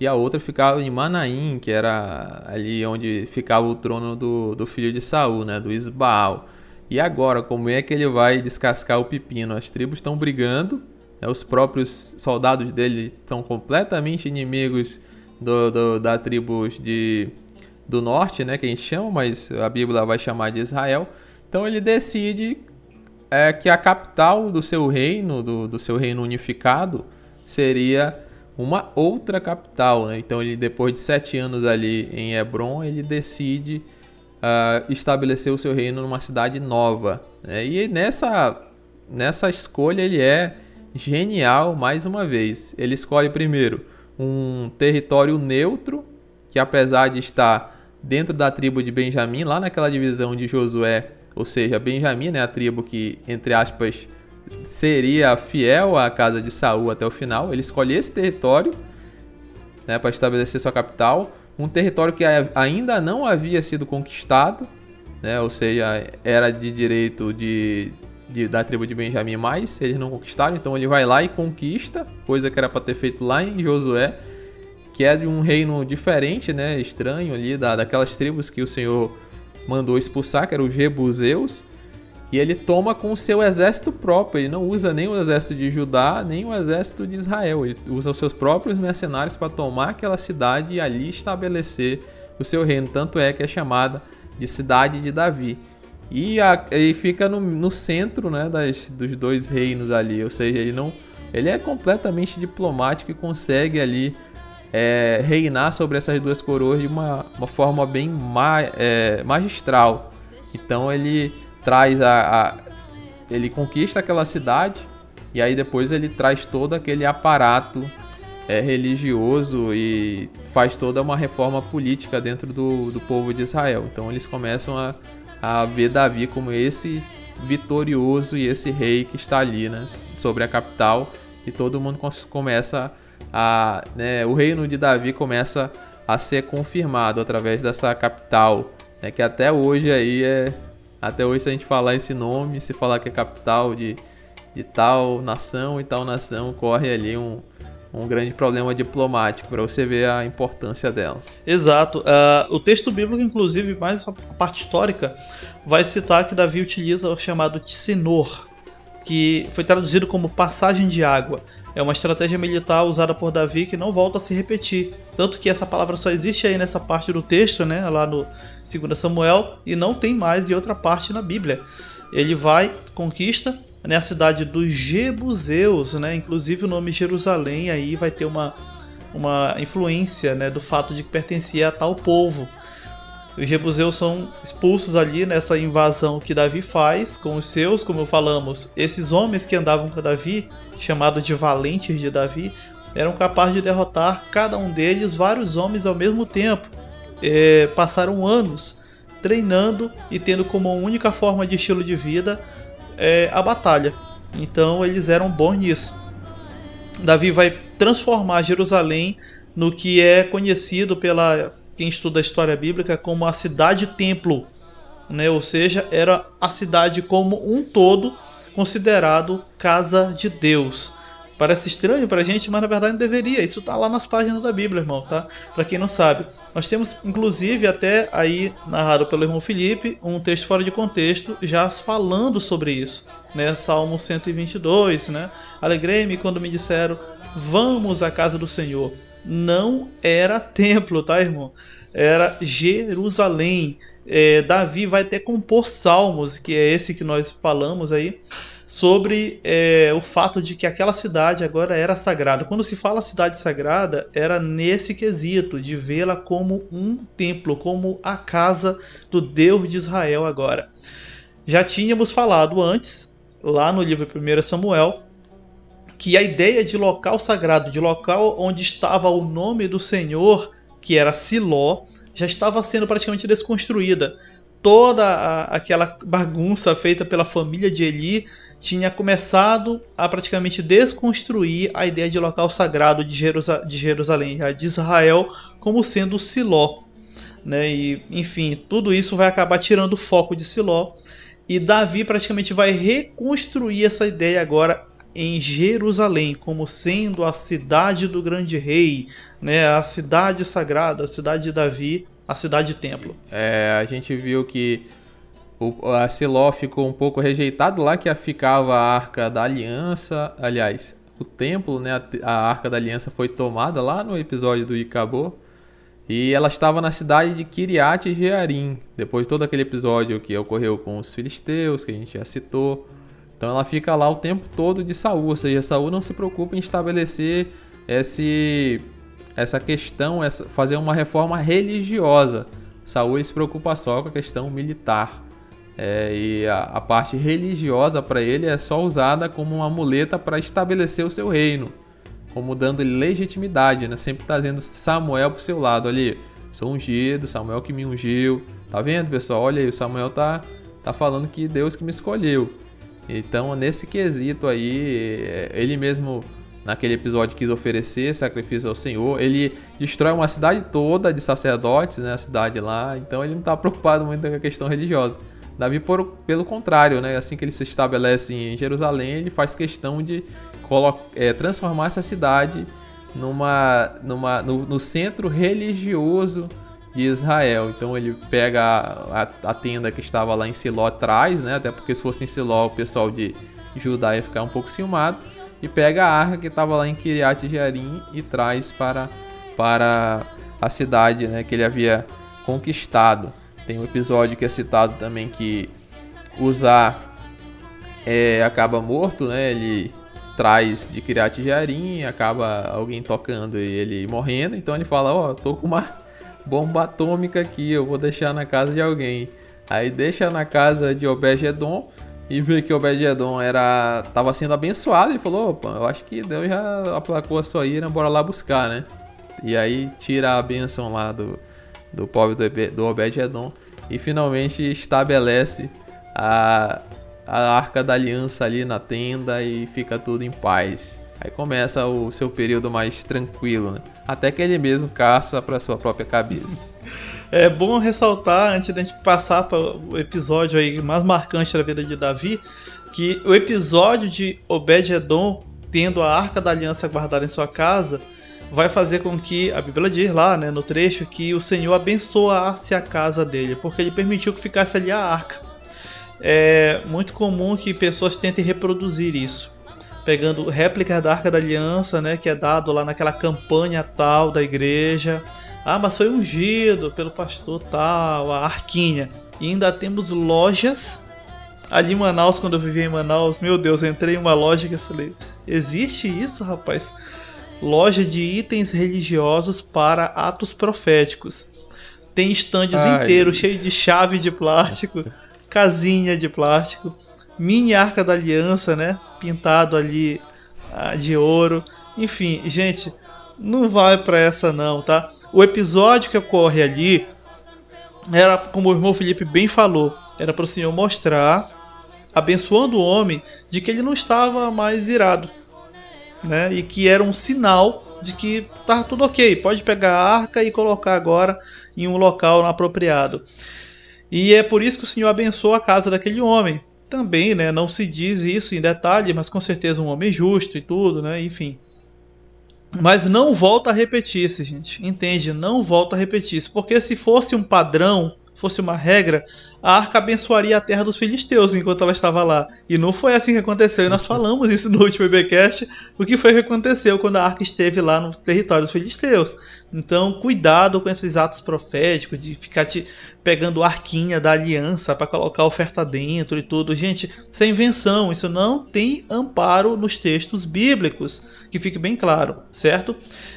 e a outra ficava em Manaim, que era ali onde ficava o trono do, do filho de Saul, né? Do Isbaal. E agora, como é que ele vai descascar o pepino? As tribos estão brigando? Os próprios soldados dele são completamente inimigos do, do, da tribo de, do norte, né, que a gente chama, mas a Bíblia vai chamar de Israel. Então ele decide é, que a capital do seu reino, do, do seu reino unificado, seria uma outra capital. Né? Então ele, depois de sete anos ali em Hebron, ele decide uh, estabelecer o seu reino numa cidade nova. Né? E nessa, nessa escolha ele é genial mais uma vez. Ele escolhe primeiro um território neutro, que apesar de estar dentro da tribo de Benjamim, lá naquela divisão de Josué, ou seja, Benjamim né, a tribo que, entre aspas, seria fiel à casa de Saul até o final. Ele escolhe esse território né, para estabelecer sua capital, um território que ainda não havia sido conquistado, né, ou seja, era de direito de de, da tribo de Benjamim, mas eles não conquistaram, então ele vai lá e conquista, coisa que era para ter feito lá em Josué, que é de um reino diferente, né, estranho ali, da, daquelas tribos que o Senhor mandou expulsar, que eram os Jebuseus, e ele toma com o seu exército próprio, ele não usa nem o exército de Judá, nem o exército de Israel, ele usa os seus próprios mercenários para tomar aquela cidade e ali estabelecer o seu reino, tanto é que é chamada de cidade de Davi. E, a, ele fica no, no centro né, das, dos dois reinos ali. Ou seja, ele não. Ele é completamente diplomático e consegue ali é, reinar sobre essas duas coroas de uma, uma forma bem ma, é, magistral. Então ele traz a, a, ele conquista aquela cidade e aí depois ele traz todo aquele aparato é, religioso e faz toda uma reforma política dentro do, do povo de Israel. Então eles começam a a ver Davi como esse vitorioso e esse rei que está ali, né, sobre a capital. E todo mundo começa a, né, o reino de Davi começa a ser confirmado através dessa capital, né, que até hoje aí é, até hoje se a gente falar esse nome, se falar que é capital de, de tal nação e tal nação, corre ali um, um grande problema diplomático, para você ver a importância dela. Exato. Uh, o texto bíblico, inclusive, mais a parte histórica, vai citar que Davi utiliza o chamado Tsinor, que foi traduzido como passagem de água. É uma estratégia militar usada por Davi que não volta a se repetir. Tanto que essa palavra só existe aí nessa parte do texto, né, lá no 2 Samuel, e não tem mais em outra parte na Bíblia. Ele vai, conquista, né, a cidade dos Jebuseus, né? Inclusive o nome Jerusalém aí vai ter uma, uma influência, né, do fato de que pertencia a tal povo. Os Jebuseus são expulsos ali nessa invasão que Davi faz com os seus, como falamos, esses homens que andavam com Davi, chamados de valentes de Davi, eram capazes de derrotar cada um deles vários homens ao mesmo tempo. É, passaram anos treinando e tendo como única forma de estilo de vida é, a batalha. Então eles eram bons nisso. Davi vai transformar Jerusalém no que é conhecido pela quem estuda a história bíblica como a cidade-templo, né? Ou seja, era a cidade como um todo considerado casa de Deus. Parece estranho pra gente, mas na verdade não deveria. Isso tá lá nas páginas da Bíblia, irmão, tá? Pra quem não sabe. Nós temos, inclusive, até aí, narrado pelo irmão Felipe, um texto fora de contexto, já falando sobre isso. Né? Salmo 122, né? Alegrei-me quando me disseram, vamos à casa do Senhor. Não era templo, tá, irmão? Era Jerusalém. É, Davi vai até compor salmos, que é esse que nós falamos aí sobre é, o fato de que aquela cidade agora era sagrada. Quando se fala cidade sagrada, era nesse quesito de vê-la como um templo, como a casa do Deus de Israel agora. Já tínhamos falado antes, lá no livro 1 Samuel, que a ideia de local sagrado, de local onde estava o nome do Senhor, que era Siló, já estava sendo praticamente desconstruída. Toda a, aquela bagunça feita pela família de Eli tinha começado a praticamente desconstruir a ideia de local sagrado de, Jerusa de Jerusalém, de Israel, como sendo Siló. Né? E, enfim, tudo isso vai acabar tirando o foco de Siló. E Davi praticamente vai reconstruir essa ideia agora em Jerusalém, como sendo a cidade do grande rei, né? a cidade sagrada, a cidade de Davi, a cidade templo. É, a gente viu que o, a Siló ficou um pouco rejeitado lá, que ficava a Arca da Aliança. Aliás, o templo, né, a, a Arca da Aliança foi tomada lá no episódio do Icabô. E ela estava na cidade de Kiriat Jearim, depois de todo aquele episódio que ocorreu com os filisteus, que a gente já citou. Então ela fica lá o tempo todo de Saul, ou seja, Saul não se preocupa em estabelecer esse, essa questão, essa, fazer uma reforma religiosa. Saul se preocupa só com a questão militar. É, e a, a, parte religiosa para ele é só usada como uma muleta para estabelecer o seu reino, como dando legitimidade, né? sempre trazendo Samuel para o seu lado. Ali, sou ungido, Samuel que me ungiu. Tá vendo, pessoal? Olha aí, o Samuel tá, tá falando que Deus que me escolheu. Então, nesse quesito aí, é, ele mesmo naquele episódio quis oferecer sacrifício ao Senhor. Ele destrói uma cidade toda de sacerdotes, né, a cidade lá. Então ele não está preocupado muito com a questão religiosa. Davi, por, pelo contrário, né, assim que ele se estabelece em Jerusalém, ele faz questão de é, transformar essa cidade numa, numa, no, no, centro religioso de Israel. Então ele pega a, a, a, tenda que estava lá em Siló atrás, né? Até porque se fosse em Siló o pessoal de Judá ia ficar um pouco ciumado. E pega a arca que estava lá em Kiriat Jearim e traz para, para a cidade né, que ele havia conquistado. Tem um episódio que é citado também que Uzá é, acaba morto, né? Ele traz de Kiryat Jearim, acaba alguém tocando e ele morrendo, então ele fala, ó, oh, tô com uma bomba atômica aqui, eu vou deixar na casa de alguém. Aí deixa na casa de Obed-edom e vê que Obed-edom era tava sendo abençoado, ele falou, opa, eu acho que Deus já aplacou a sua ira, bora lá buscar, né? E aí tira a benção lá do, do povo do Obed-edom e finalmente estabelece a a arca da aliança ali na tenda e fica tudo em paz. Aí começa o seu período mais tranquilo, né? Até que ele mesmo caça para sua própria cabeça. É bom ressaltar, antes da gente passar para o episódio aí mais marcante da vida de Davi, que o episódio de Obed-Edom tendo a Arca da Aliança guardada em sua casa vai fazer com que, a Bíblia diz lá, né, no trecho, que o Senhor abençoasse a casa dele, porque ele permitiu que ficasse ali a arca é muito comum que pessoas tentem reproduzir isso. Pegando réplicas da Arca da Aliança, né, que é dado lá naquela campanha tal da igreja. Ah, mas foi ungido pelo pastor tal, a Arquinha. E ainda temos lojas ali em Manaus, quando eu vivia em Manaus. Meu Deus, eu entrei em uma loja eu falei: existe isso, rapaz? Loja de itens religiosos para atos proféticos. Tem estandes inteiros cheios de chave de plástico casinha de plástico, mini arca da aliança, né? Pintado ali ah, de ouro. Enfim, gente, não vai para essa não, tá? O episódio que ocorre ali era, como o irmão Felipe bem falou, era para o Senhor mostrar, abençoando o homem, de que ele não estava mais irado, né? E que era um sinal de que tá tudo ok, pode pegar a arca e colocar agora em um local apropriado. E é por isso que o Senhor abençoa a casa daquele homem. Também, né, não se diz isso em detalhe, mas com certeza um homem justo e tudo, né, enfim. Mas não volta a repetir-se, gente. Entende? Não volta a repetir-se. Porque se fosse um padrão, fosse uma regra, a arca abençoaria a terra dos filisteus enquanto ela estava lá. E não foi assim que aconteceu. E nós falamos isso no último EBcast. O que foi que aconteceu quando a arca esteve lá no território dos filisteus. Então, cuidado com esses atos proféticos de ficar te pegando arquinha da aliança para colocar oferta dentro e tudo. Gente, isso é invenção. Isso não tem amparo nos textos bíblicos. Que fique bem claro, certo?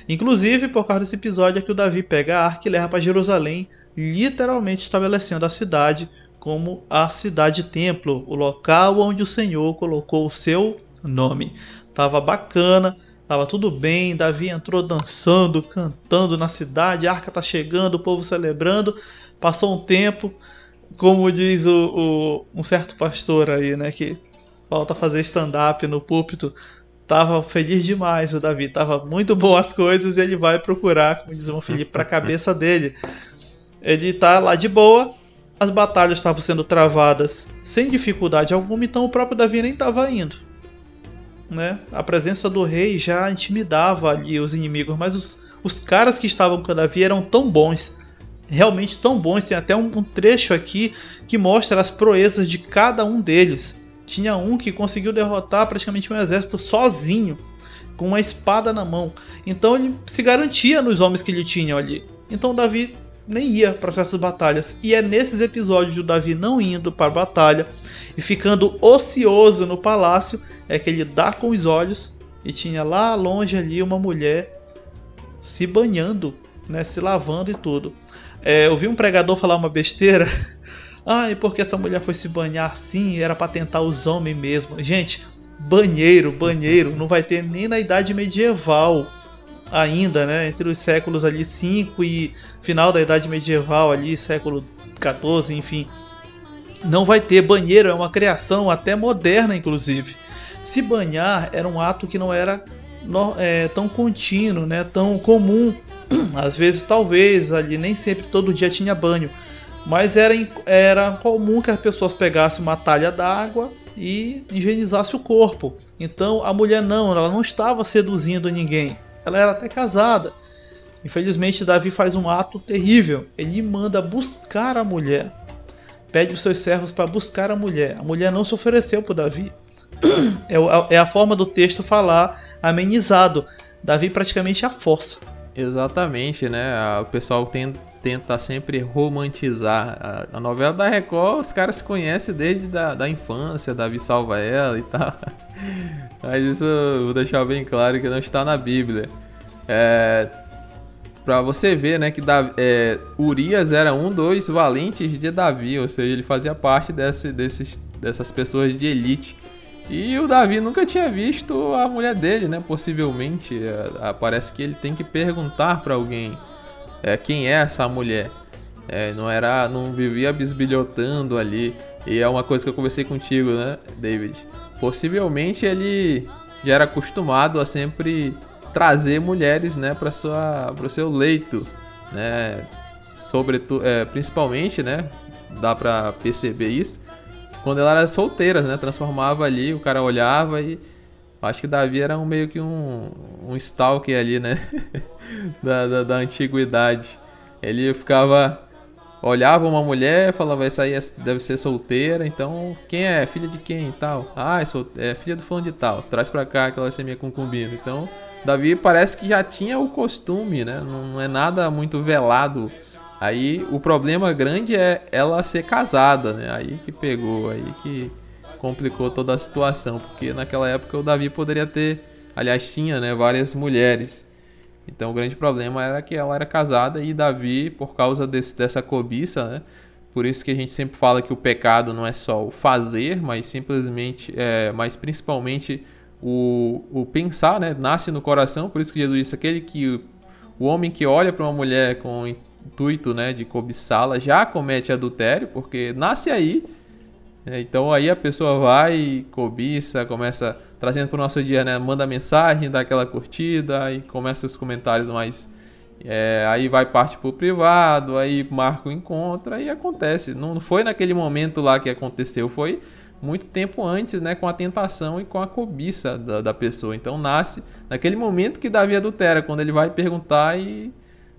Inclusive, por causa desse episódio aqui, o Davi pega a arca e leva para Jerusalém literalmente estabelecendo a cidade como a cidade-templo, o local onde o Senhor colocou o seu nome. Tava bacana, tava tudo bem. Davi entrou dançando, cantando na cidade, a arca tá chegando, o povo celebrando. Passou um tempo, como diz o, o um certo pastor aí, né, que falta fazer stand-up no púlpito. Tava feliz demais o Davi, tava muito bom as coisas e ele vai procurar, como diz o Felipe, para a cabeça dele. Ele tá lá de boa, as batalhas estavam sendo travadas sem dificuldade alguma, então o próprio Davi nem estava indo. Né? A presença do rei já intimidava ali os inimigos, mas os, os caras que estavam com Davi eram tão bons, realmente tão bons. Tem até um, um trecho aqui que mostra as proezas de cada um deles. Tinha um que conseguiu derrotar praticamente um exército sozinho, com uma espada na mão. Então ele se garantia nos homens que ele tinha ali. Então Davi nem ia para essas batalhas. E é nesses episódios do Davi não indo para batalha e ficando ocioso no palácio é que ele dá com os olhos e tinha lá longe ali uma mulher se banhando, né, se lavando e tudo. É, eu vi um pregador falar uma besteira. Ai, porque essa mulher foi se banhar assim? Era para tentar os homens mesmo. Gente, banheiro, banheiro, não vai ter nem na idade medieval ainda, né, entre os séculos ali 5 e final da Idade Medieval ali, século 14, enfim, não vai ter banheiro, é uma criação até moderna inclusive. Se banhar era um ato que não era é, tão contínuo, né, tão comum. Às vezes, talvez ali nem sempre todo dia tinha banho, Mas era, era comum que as pessoas pegassem uma talha d'água e higienizasse o corpo. Então a mulher não, ela não estava seduzindo ninguém. Ela era até casada. Infelizmente Davi faz um ato terrível. Ele manda buscar a mulher. Pede os seus servos para buscar a mulher. A mulher não se ofereceu para Davi. É, é a forma do texto falar amenizado. Davi praticamente a força. Exatamente, né? O pessoal tenta, tenta sempre romantizar. A, novela da Record, os caras se conhecem desde da, da infância, Davi salva ela e tal. Mas isso eu vou deixar bem claro que não está na Bíblia. É, para você ver, né, que Davi, é, Urias era um dos valentes de Davi, ou seja, ele fazia parte desse, desses, dessas pessoas de elite. E o Davi nunca tinha visto a mulher dele, né? Possivelmente, é, parece que ele tem que perguntar para alguém é, quem é essa mulher. É, não era, não vivia bisbilhotando ali. E é uma coisa que eu conversei contigo, né, David? Possivelmente ele já era acostumado a sempre trazer mulheres, né, para sua, para o seu leito, né? Sobretudo, é, principalmente, né? Dá para perceber isso quando ela era solteira, né? Transformava ali, o cara olhava e acho que Davi era um, meio que um, um stalker ali, né? da, da, da, antiguidade. Ele ficava. Olhava uma mulher, falava, essa aí é, deve ser solteira, então quem é? Filha de quem e tal? Ah, é, é filha do fulano de tal, traz pra cá que ela vai ser minha concubina. Então, Davi parece que já tinha o costume, né? Não é nada muito velado Aí o problema grande é ela ser casada, né? Aí que pegou, aí que complicou toda a situação, porque naquela época o Davi poderia ter, aliás, tinha, né, várias mulheres. Então o grande problema era que ela era casada e Davi, por causa desse, dessa cobiça, né? Por isso que a gente sempre fala que o pecado não é só o fazer, mas simplesmente, é, mas principalmente o, o pensar, né? Nasce no coração. Por isso que Jesus disse aquele que o homem que olha para uma mulher com intuito né, de cobiçá-la já comete adultério, porque nasce aí. Né, então aí a pessoa vai, cobiça, começa trazendo para o nosso dia, né, manda mensagem, dá aquela curtida, aí começa os comentários mais. É, aí vai parte para o privado, aí marca o encontro, aí acontece. Não foi naquele momento lá que aconteceu, foi muito tempo antes, né, com a tentação e com a cobiça da, da pessoa. Então nasce naquele momento que Davi adultera, quando ele vai perguntar e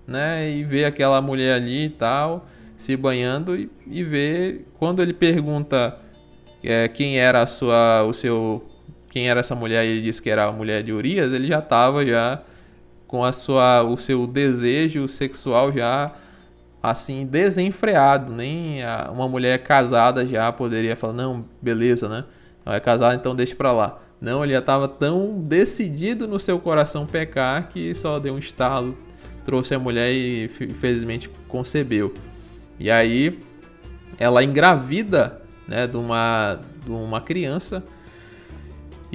né? E vê aquela mulher ali e tal, se banhando e, e vê quando ele pergunta é, quem era a sua, o seu, quem era essa mulher, ele disse que era a mulher de Urias, ele já estava já com a sua, o seu desejo sexual já assim desenfreado, nem a, uma mulher casada já poderia falar não, beleza, né? Não é casada, então deixa para lá. Não, ele já estava tão decidido no seu coração pecar que só deu um estalo trouxe a mulher e infelizmente concebeu. E aí ela engravida né, de, uma, de uma criança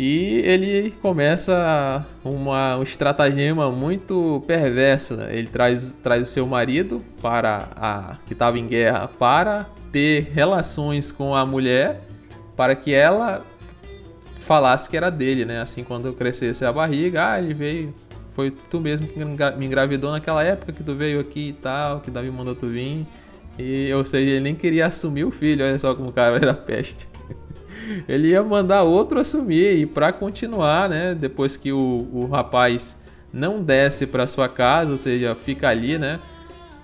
e ele começa uma, um estratagema muito perverso. Né? Ele traz, traz o seu marido para a que estava em guerra para ter relações com a mulher para que ela falasse que era dele, né? Assim quando crescesse a barriga, ah, ele veio foi tu mesmo que me engravidou naquela época que tu veio aqui e tal, que Davi mandou tu vir. E, ou seja, ele nem queria assumir o filho, olha só como o cara era peste. Ele ia mandar outro assumir e para continuar, né, depois que o, o rapaz não desce para sua casa, ou seja, fica ali, né,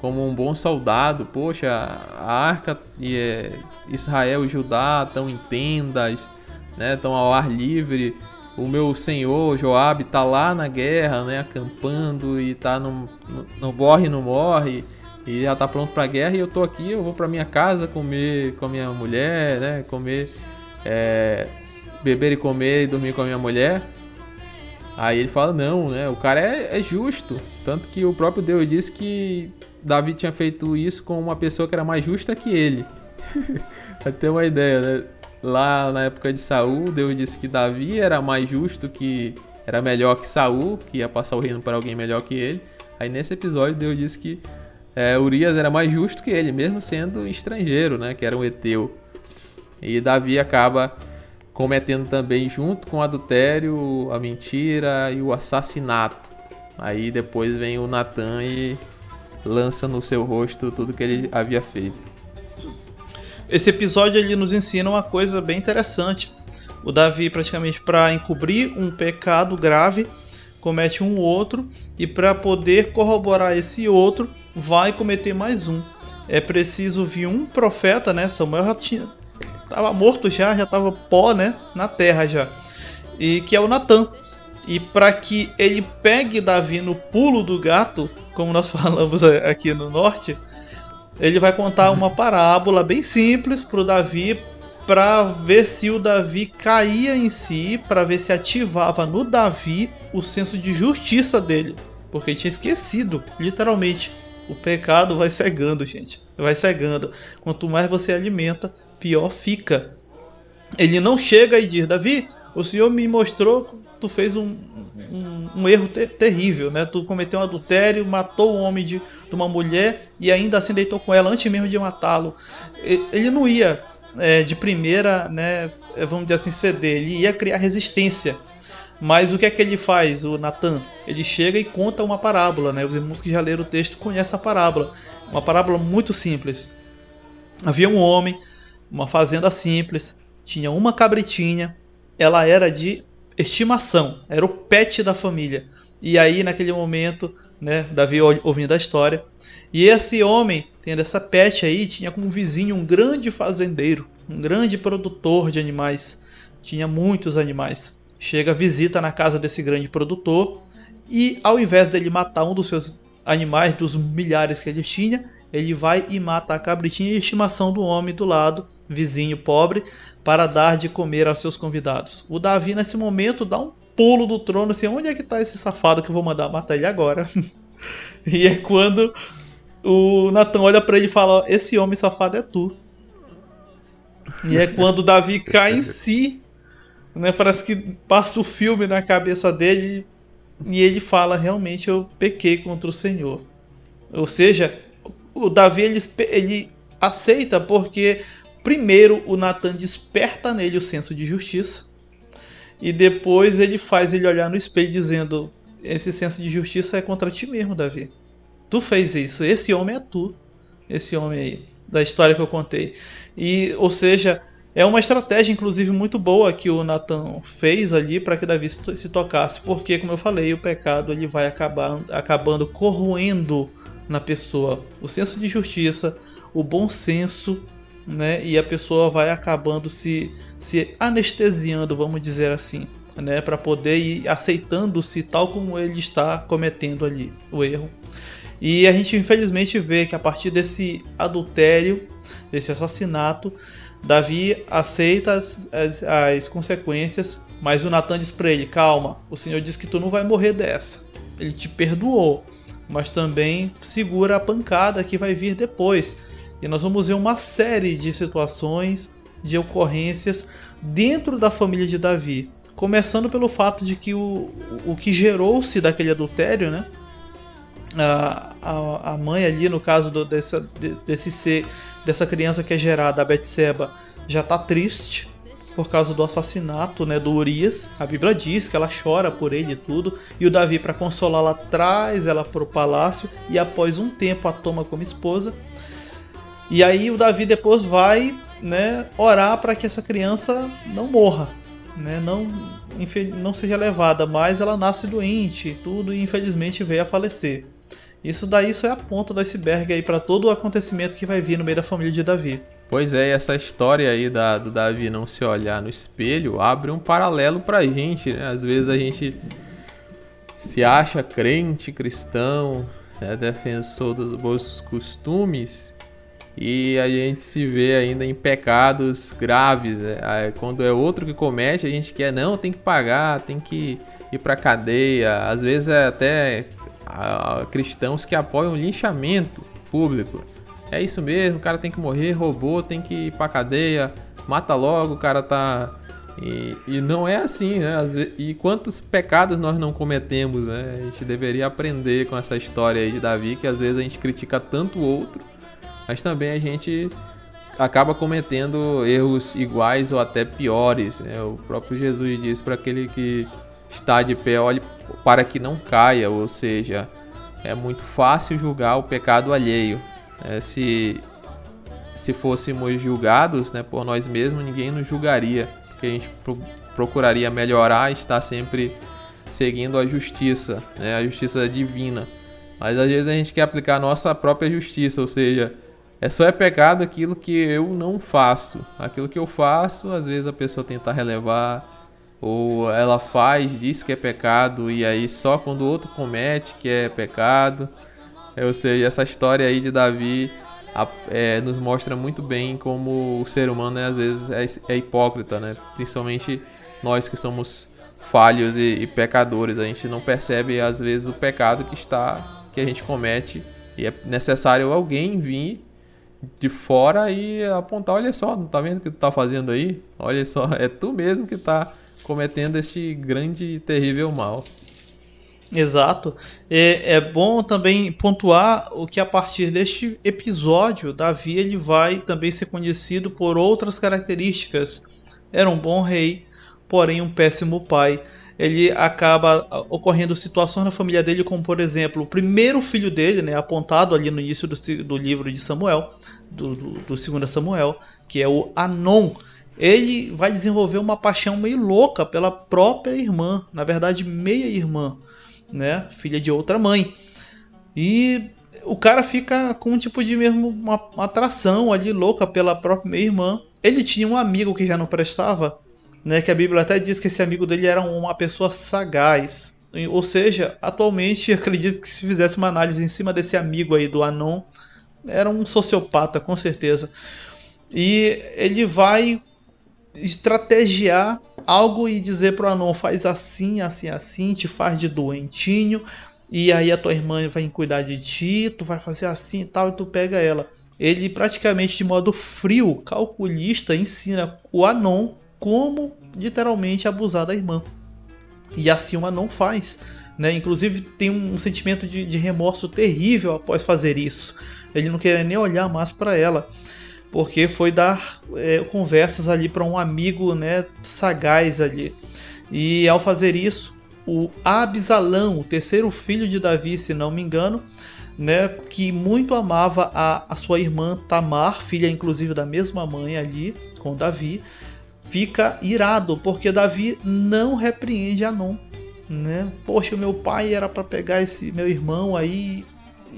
como um bom soldado. Poxa, a arca e é, Israel e Judá estão em tendas, né, estão ao ar livre. O meu senhor Joab tá lá na guerra, né, acampando e tá no, no, no morre não morre. E já tá pronto para guerra e eu tô aqui, eu vou para minha casa comer com a minha mulher, né, comer, é, beber e comer e dormir com a minha mulher. Aí ele fala não, né, o cara é, é justo, tanto que o próprio Deus disse que Davi tinha feito isso com uma pessoa que era mais justa que ele. pra ter uma ideia, né? Lá na época de Saul, Deus disse que Davi era mais justo, que era melhor que Saul, que ia passar o reino para alguém melhor que ele. Aí nesse episódio Deus disse que é, Urias era mais justo que ele, mesmo sendo estrangeiro, né, que era um eteu. E Davi acaba cometendo também junto com o adultério, a mentira e o assassinato. Aí depois vem o Natan e lança no seu rosto tudo que ele havia feito. esse episódio ele nos ensina uma coisa bem interessante. O Davi, praticamente para encobrir um pecado grave, comete um outro e para poder corroborar esse outro, vai cometer mais um. É preciso vir um profeta, né? Samuel já tinha tava morto já, já tava pó, né, na terra já. E que é o Natan. E para que ele pegue Davi no pulo do gato, como nós falamos aqui no norte, ele vai contar uma parábola bem simples para o Davi para ver se o Davi caía em si, para ver se ativava no Davi o senso de justiça dele, porque ele tinha esquecido, literalmente. O pecado vai cegando, gente. Vai cegando. Quanto mais você alimenta, pior fica. Ele não chega e diz: Davi, o Senhor me mostrou que tu fez um, um, um erro ter terrível, né? Tu cometeu um adultério, matou um homem de, de, uma mulher e ainda assim deitou com ela antes mesmo de matá-lo. Ele não ia é, de primeira, né? Vamos dizer assim, ceder. Ele ia criar resistência. Mas o que é que ele faz, o Natan? Ele chega e conta uma parábola, né? Os irmãos que já leram o texto conhecem a parábola. Uma parábola muito simples. Havia um homem, uma fazenda simples, tinha uma cabritinha, ela era de estimação, era o pet da família. E aí, naquele momento, né, Davi ouvindo a história, e esse homem, tendo essa pet aí, tinha como vizinho um grande fazendeiro, um grande produtor de animais, tinha muitos animais. Chega, visita na casa desse grande produtor e, ao invés dele matar um dos seus animais, dos milhares que ele tinha, ele vai e mata a cabritinha de estimação do homem do lado, vizinho pobre, para dar de comer aos seus convidados. O Davi, nesse momento, dá um pulo do trono, assim, onde é que está esse safado que eu vou mandar matar ele agora? e é quando o Natan olha para ele e fala, esse homem safado é tu. E é quando o Davi cai em si, né, parece que passa o filme na cabeça dele e ele fala, realmente eu pequei contra o Senhor. Ou seja, o Davi ele, ele aceita porque Primeiro, o Nathan desperta nele o senso de justiça. E depois ele faz ele olhar no espelho dizendo: Esse senso de justiça é contra ti mesmo, Davi. Tu fez isso. Esse homem é tu. Esse homem aí, da história que eu contei. E, ou seja, é uma estratégia, inclusive, muito boa que o Nathan fez ali para que Davi se tocasse. Porque, como eu falei, o pecado ele vai acabar, acabando corroendo na pessoa o senso de justiça, o bom senso né? E a pessoa vai acabando se, se anestesiando, vamos dizer assim, né? Para poder ir aceitando-se tal como ele está cometendo ali o erro. E a gente infelizmente vê que a partir desse adultério, desse assassinato, Davi aceita as, as, as consequências, mas o Natan diz para ele: calma, o Senhor diz que tu não vai morrer dessa. Ele te perdoou, mas também segura a pancada que vai vir depois e nós vamos ver uma série de situações, de ocorrências dentro da família de Davi. Começando pelo fato de que o, o que gerou-se daquele adultério, né? A, a, a, mãe ali, no caso do, dessa, desse ser, dessa criança que é gerada, a Betseba, já está triste por causa do assassinato né, do Urias. A Bíblia diz que ela chora por ele e tudo. E o Davi, para consolá-la, traz ela para o palácio e após um tempo a toma como esposa. E aí o Davi depois vai né, orar para que essa criança não morra, né, não, não seja levada, mas ela nasce doente e tudo e infelizmente veio a falecer. Isso daí isso é a ponta do iceberg aí para todo o acontecimento que vai vir no meio da família de Davi. Pois é, essa história aí da, do Davi não se olhar no espelho abre um paralelo pra gente, né? Às vezes a gente se acha crente, cristão, né? defensor dos bons costumes e a gente se vê ainda em pecados graves. Né? Quando é outro que comete, a gente quer, não, tem que pagar, tem que ir pra cadeia. Às vezes é até cristãos que apoiam linchamento público. É isso mesmo, o cara tem que morrer, roubou, tem que ir pra cadeia, mata logo, o cara tá. E, e não é assim, né? E quantos pecados nós não cometemos, né? A gente deveria aprender com essa história aí de Davi, que às vezes a gente critica tanto o outro mas também a gente acaba cometendo erros iguais ou até piores. Né? O próprio Jesus diz para aquele que está de pé, olhe para que não caia, ou seja, é muito fácil julgar o pecado alheio. Né? Se, se fôssemos julgados né, por nós mesmos, ninguém nos julgaria, porque a gente pro procuraria melhorar, estar sempre seguindo a justiça, né, a justiça divina. Mas às vezes a gente quer aplicar a nossa própria justiça, ou seja, é só é pecado aquilo que eu não faço. Aquilo que eu faço, às vezes a pessoa tenta relevar, ou ela faz, diz que é pecado, e aí só quando o outro comete que é pecado. Ou seja, essa história aí de Davi é, nos mostra muito bem como o ser humano né, às vezes é, é, hipócrita, né? Principalmente nós que somos falhos e, e, pecadores, a gente não percebe às vezes o pecado que está que a gente comete e é necessário alguém vir de fora e apontar, olha só, não tá vendo o que tu tá fazendo aí? Olha só, é tu mesmo que tá cometendo este grande e terrível mal. Exato. É, é, bom também pontuar o que a partir deste episódio, Davi ele vai também ser conhecido por outras características. Era um bom rei, porém um péssimo pai. Ele acaba ocorrendo situações na família dele, como por exemplo, o primeiro filho dele, né, apontado ali no início do, do livro de Samuel, do, do, do 2 Samuel, que é o Anon ele vai desenvolver uma paixão meio louca pela própria irmã, na verdade meia irmã, né, filha de outra mãe. E o cara fica com um tipo de mesmo uma, uma atração ali louca pela própria meia irmã. Ele tinha um amigo que já não prestava, né, que a Bíblia até diz que esse amigo dele era uma pessoa sagaz. Ou seja, atualmente acredito que se fizesse uma análise em cima desse amigo aí do Anon, era um sociopata, com certeza. E ele vai estrategiar algo e dizer pro Anon faz assim, assim, assim, te faz de doentinho, e aí a tua irmã vai cuidar de ti, tu vai fazer assim e tal, e tu pega ela. Ele praticamente de modo frio, calculista, ensina o Anon como literalmente abusar da irmã. E assim o Anon faz. Né? Inclusive tem um sentimento de, de remorso terrível após fazer isso. Ele não queria nem olhar mais para ela porque foi dar é, conversas ali para um amigo né, sagaz ali. E ao fazer isso, o Absalão, o terceiro filho de Davi, se não me engano, né, que muito amava a, a sua irmã Tamar, filha inclusive da mesma mãe ali com Davi, fica irado porque Davi não repreende Anon. Né? Poxa, meu pai era para pegar esse meu irmão aí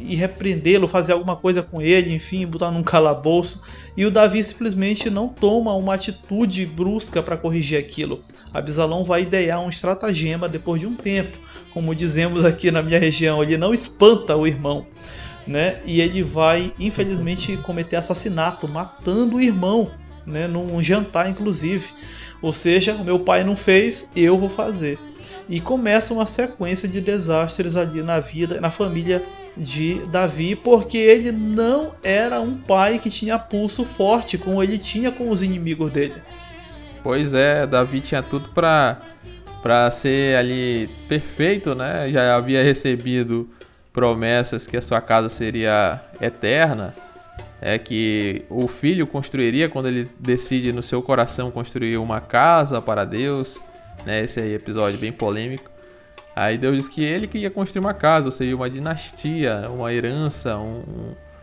e repreendê-lo, fazer alguma coisa com ele, enfim, botar num calabouço. E o Davi simplesmente não toma uma atitude brusca para corrigir aquilo. Absalão vai idear um estratagema depois de um tempo, como dizemos aqui na minha região, ele não espanta o irmão. Né? E ele vai, infelizmente, cometer assassinato, matando o irmão, né? num jantar, inclusive. Ou seja, meu pai não fez, eu vou fazer. E começa uma sequência de desastres ali na vida, na família de Davi, porque ele não era um pai que tinha pulso forte como ele tinha com os inimigos dele. Pois é, Davi tinha tudo para para ser ali perfeito, né? Já havia recebido promessas que a sua casa seria eterna, é que o filho construiria quando ele decide no seu coração construir uma casa para Deus, né? Esse aí episódio bem polêmico. Aí Deus disse que ele que ia construir uma casa, ou seja, uma dinastia, uma herança, um,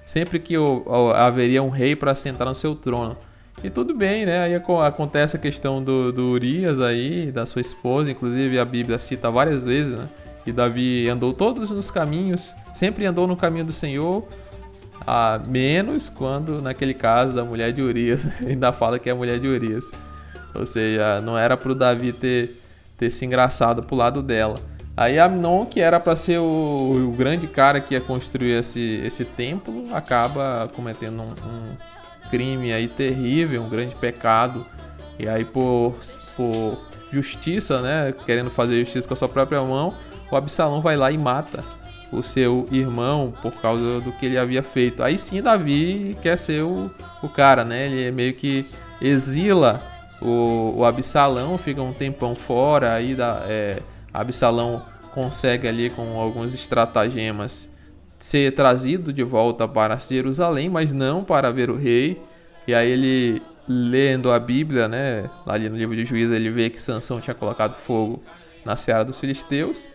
sempre que o, o, haveria um rei para sentar no seu trono. E tudo bem, né? Aí acontece a questão do, do Urias aí, da sua esposa, inclusive a Bíblia cita várias vezes, né? Que Davi andou todos os caminhos, sempre andou no caminho do Senhor, a menos quando, naquele caso, da mulher de Urias, ainda fala que é a mulher de Urias. Ou seja, não era para o Davi ter, ter se engraçado pro lado dela. Aí Amnon, que era para ser o, o, grande cara que ia construir esse, esse templo, acaba cometendo um, um, crime aí terrível, um grande pecado. E aí por, por justiça, né, querendo fazer justiça com a sua própria mão, o Absalão vai lá e mata o seu irmão por causa do que ele havia feito. Aí sim Davi quer ser o, o cara, né? Ele meio que exila o, o Absalão, fica um tempão fora, aí dá, é, Absalão consegue ali com alguns estratagemas ser trazido de volta para Jerusalém, mas não para ver o rei. E aí ele lendo a Bíblia, né, ali no livro de Juízes, ele vê que Sansão tinha colocado fogo na seara dos filisteus.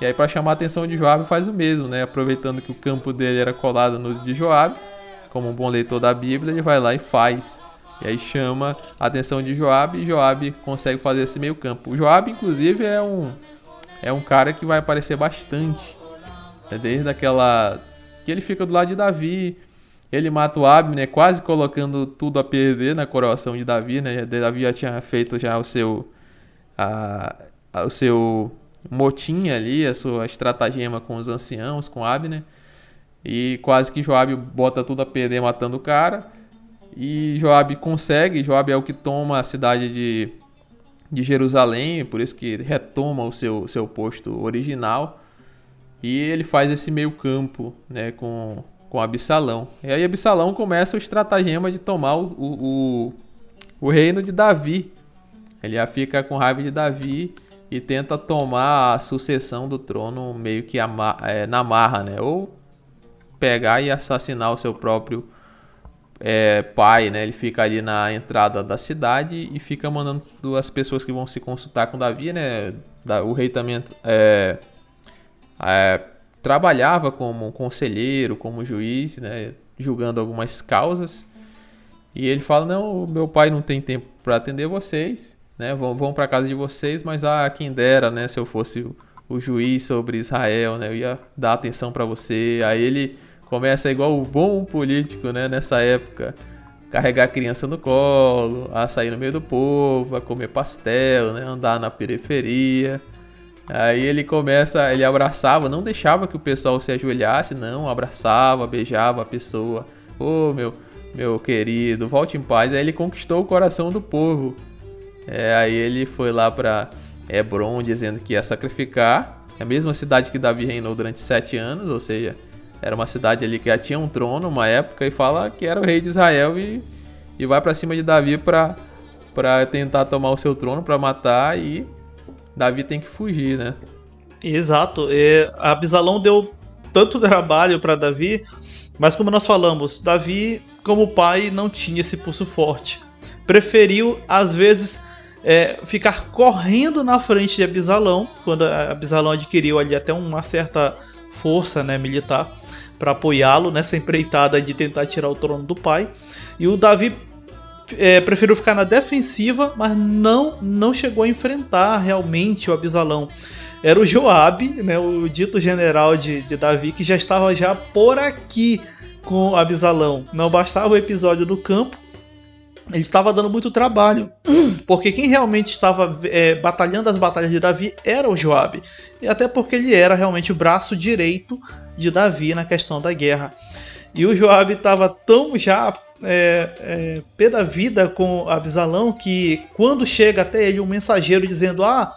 E aí para chamar a atenção de Joabe faz o mesmo, né, aproveitando que o campo dele era colado no de Joabe, como um bom leitor da Bíblia, ele vai lá e faz. E aí chama a atenção de Joab e Joab consegue fazer esse meio campo. O Joab, inclusive, é um, é um cara que vai aparecer bastante. Né? Desde aquela. que ele fica do lado de Davi. Ele mata o Abner, quase colocando tudo a perder na coroação de Davi, né? Davi já tinha feito já o seu. A, a, o seu motim ali, a sua estratagema com os anciãos, com Abner. E quase que Joab bota tudo a perder matando o cara. E Joab consegue, Joab é o que toma a cidade de, de Jerusalém, por isso que retoma o seu, seu posto original. E ele faz esse meio campo né, com, com Absalão. E aí Absalão começa o estratagema de tomar o, o, o, reino de Davi. Ele já fica com raiva de Davi e tenta tomar a sucessão do trono meio que é, na marra, né? Ou pegar e assassinar o seu próprio é, pai, né? Ele fica ali na entrada da cidade e fica mandando as pessoas que vão se consultar com Davi, né? O rei também é, é, trabalhava como conselheiro, como juiz, né? Julgando algumas causas. E ele fala: Não, meu pai não tem tempo para atender vocês, né? Vão, vão para casa de vocês, mas ah, quem dera, né? Se eu fosse o, o juiz sobre Israel, né? Eu ia dar atenção para você. Aí ele começa igual o bom político, né, nessa época. Carregar a criança no colo, a sair no meio do povo, a comer pastel, né, andar na periferia. Aí ele começa, ele abraçava, não deixava que o pessoal se ajoelhasse, não, abraçava, beijava a pessoa. Ô oh, meu, meu querido, volte em paz. Aí ele conquistou o coração do povo. É, aí ele foi lá para Hebron dizendo que ia sacrificar. É a mesma cidade que Davi reinou durante sete anos, ou seja, era uma cidade ali que já tinha um trono uma época e fala que era o rei de Israel e, e vai para cima de Davi para para tentar tomar o seu trono, para matar e Davi tem que fugir, né? Exato. E Absalão deu tanto trabalho para Davi, mas como nós falamos, Davi, como pai, não tinha esse pulso forte. Preferiu, às vezes, é, ficar correndo na frente de Absalão, quando Absalão adquiriu ali até uma certa força né, militar para apoiá-lo nessa empreitada de tentar tirar o trono do pai. E o Davi é, preferiu ficar na defensiva, mas não não chegou a enfrentar realmente o Abisalão. Era o Joabe, né, o dito general de, de Davi, que já estava já por aqui com o Abisalão. Não bastava o episódio do campo, ele estava dando muito trabalho, porque quem realmente estava é, batalhando as batalhas de Davi era o Joabe, e até porque ele era realmente o braço direito de Davi na questão da guerra. E o Joabe estava tão já é, é, pé da vida com Absalão que quando chega até ele um mensageiro dizendo ah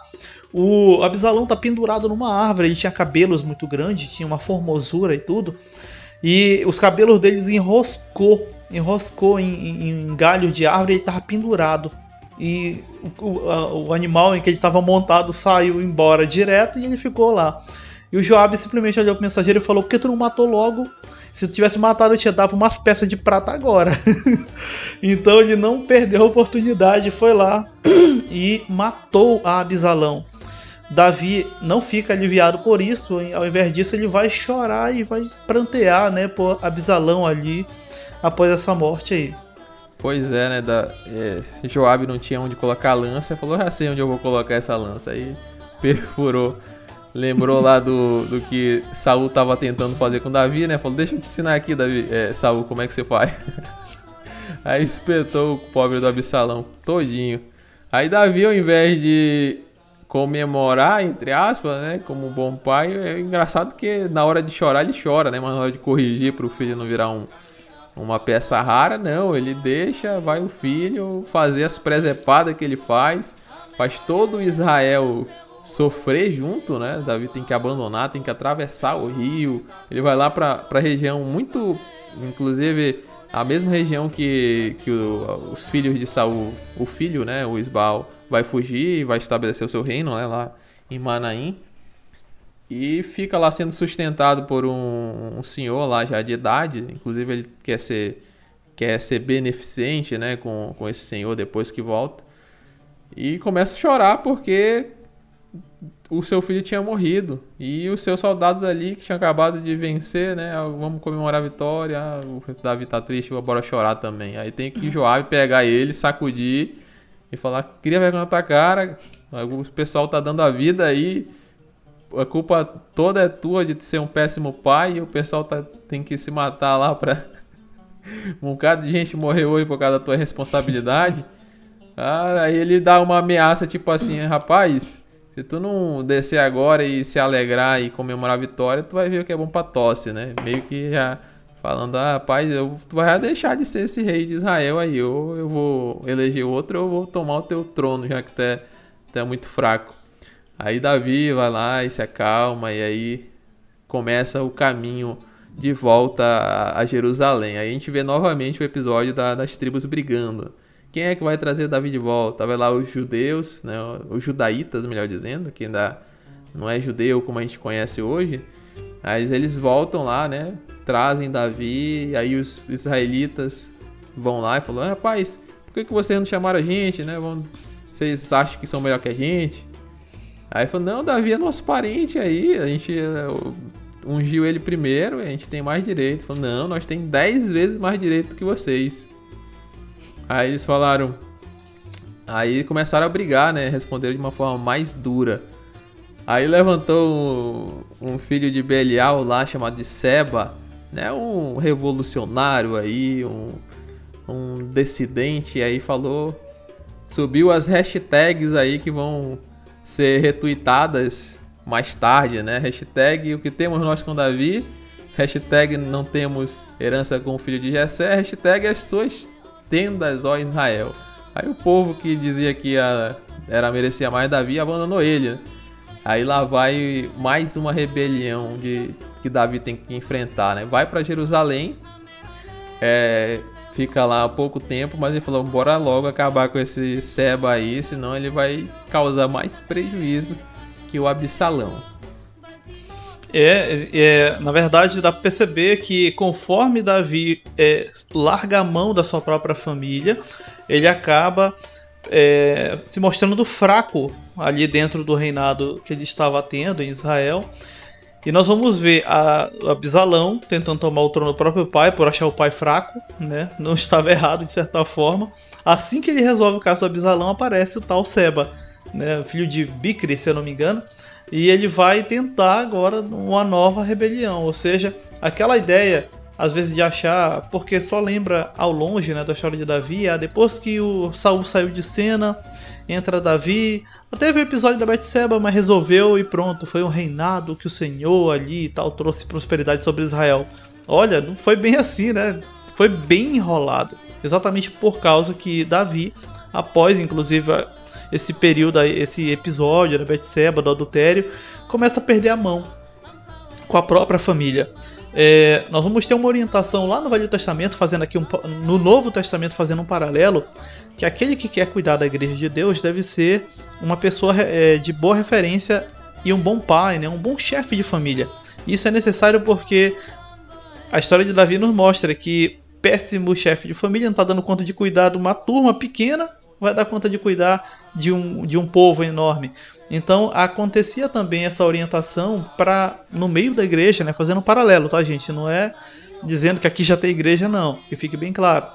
o Absalão tá pendurado numa árvore, ele tinha cabelos muito grandes, tinha uma formosura e tudo, e os cabelos deles enroscou enroscou em, em, em galho de árvore e ele estava pendurado. E o, a, o, animal em que ele estava montado saiu embora direto e ele ficou lá. E o Joab simplesmente olhou pro mensageiro e falou: Por que tu não matou logo? Se tu tivesse matado, eu te dava umas peças de prata agora. então ele não perdeu a oportunidade, foi lá e matou a Abisalão. Davi não fica aliviado por isso, ao invés disso, ele vai chorar e vai prantear, né, por Abisalão ali após essa morte aí. Pois é, né? Da, é, Joab não tinha onde colocar a lança, falou, já sei onde eu vou colocar essa lança. Aí perfurou. Lembrou lá do, do que Saul estava tentando fazer com Davi, né? Falou, deixa eu te ensinar aqui, Davi, é, Saul, como é que você faz. Aí espetou o pobre do Absalão todinho. Aí Davi, ao invés de comemorar, entre aspas, né? Como um bom pai, é engraçado que na hora de chorar ele chora, né? Mas na hora de corrigir para o filho não virar um, uma peça rara, não. Ele deixa, vai o filho fazer as presepadas que ele faz, faz todo Israel sofrer junto, né? Davi tem que abandonar, tem que atravessar o rio. Ele vai lá para a região muito, inclusive a mesma região que, que o, os filhos de Saul, o filho, né, o Isbaal, vai fugir e vai estabelecer o seu reino, né, lá em Manaim e fica lá sendo sustentado por um, um, senhor lá já de idade, inclusive ele quer ser quer ser beneficente, né, com, com esse senhor depois que volta e começa a chorar porque o seu filho tinha morrido e os seus soldados ali que tinham acabado de vencer, né? Ah, vamos comemorar a vitória. Ah, o Davi tá triste, bora chorar também. Aí tem que Joab pegar ele, sacudir e falar: "Queria vergonha na tua cara. O pessoal tá dando a vida aí. A culpa toda é tua de ser um péssimo pai e o pessoal tá, tem que se matar lá pra um bocado de gente morreu hoje por causa da tua responsabilidade." Ah, aí ele dá uma ameaça tipo assim, rapaz, se tu não descer agora e se alegrar e comemorar a vitória, tu vai ver o que é bom pra tosse, né? Meio que já falando, ah, rapaz, eu, tu vai deixar de ser esse rei de Israel aí, ou eu vou eleger outro, ou eu vou tomar o teu trono, já que tu é, tu é muito fraco. Aí Davi vai lá e se acalma, e aí começa o caminho de volta a, Jerusalém. Aí a gente vê novamente o episódio da, das tribos brigando. Quem é que vai trazer Davi de volta? Vai lá os judeus, né, os judaítas, melhor dizendo, que ainda não é judeu como a gente conhece hoje. Mas eles voltam lá, né? Trazem Davi, aí os israelitas vão lá e falam: rapaz, por que, que vocês não chamaram a gente, né? Vocês acham que são melhor que a gente? Aí falou: não, Davi é nosso parente aí, a gente é, ungiu ele primeiro, a gente tem mais direito. Falou: não, nós temos 10 vezes mais direito que vocês. Aí eles falaram. Aí começaram a brigar, né? Responderam de uma forma mais dura. Aí levantou um, um filho de Belial lá chamado de Seba, né? Um revolucionário aí, um, um dissidente. Aí falou. Subiu as hashtags aí que vão ser retuitadas mais tarde, né? Hashtag o que temos nós com Davi. Hashtag não temos herança com o filho de Jessé. Hashtag as suas tendas, ó Israel. Aí o povo que dizia que a, era merecia mais Davi abandonou ele. Aí lá vai mais uma rebelião de que Davi tem que enfrentar, né? Vai para Jerusalém, é, fica lá há pouco tempo, mas ele falou: bora logo acabar com esse Seba aí, senão ele vai causar mais prejuízo que o Absalão. É, é, na verdade, dá para perceber que conforme Davi é, larga a mão da sua própria família, ele acaba é, se mostrando fraco ali dentro do reinado que ele estava tendo em Israel. E nós vamos ver a, Absalão tentando tomar o trono do próprio pai por achar o pai fraco, né? Não estava errado de certa forma. Assim que ele resolve o caso do Absalão, aparece o tal Seba, né? Filho de Bicre, se eu não me engano e ele vai tentar agora uma nova rebelião, ou seja, aquela ideia às vezes de achar, porque só lembra ao longe, né, da história de Davi, ah, depois que o Saul saiu de cena, entra Davi, até veio o episódio da Betseba, mas resolveu e pronto, foi um reinado que o Senhor ali e tal trouxe prosperidade sobre Israel. Olha, não foi bem assim, né? Foi bem enrolado, exatamente por causa que Davi, após inclusive esse período, esse episódio da Betseba, do adultério, começa a perder a mão com a própria família. É, nós vamos ter uma orientação lá no Velho Testamento, fazendo aqui um, no Novo Testamento, fazendo um paralelo, que aquele que quer cuidar da igreja de Deus deve ser uma pessoa é, de boa referência e um bom pai, né, um bom chefe de família. Isso é necessário porque a história de Davi nos mostra que péssimo chefe de família não está dando conta de cuidar de uma turma pequena, vai dar conta de cuidar de um, de um povo enorme. Então acontecia também essa orientação para no meio da igreja, né, fazendo um paralelo, tá gente? Não é dizendo que aqui já tem igreja não, que fique bem claro.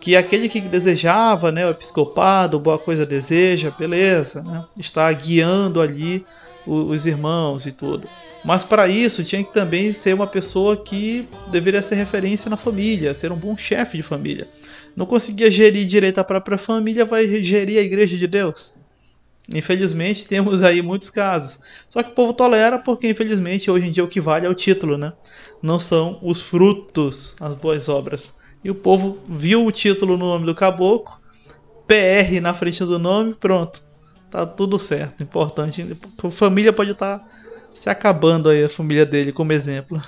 Que aquele que desejava, né, o episcopado, boa coisa deseja, beleza, né, está guiando ali os irmãos e tudo. Mas para isso tinha que também ser uma pessoa que deveria ser referência na família, ser um bom chefe de família. Não conseguia gerir direito a própria família, vai gerir a igreja de Deus? Infelizmente temos aí muitos casos. Só que o povo tolera porque infelizmente hoje em dia o que vale é o título, né? Não são os frutos, as boas obras. E o povo viu o título no nome do caboclo, PR na frente do nome, pronto tá tudo certo. Importante. A família pode estar tá se acabando aí, a família dele, como exemplo.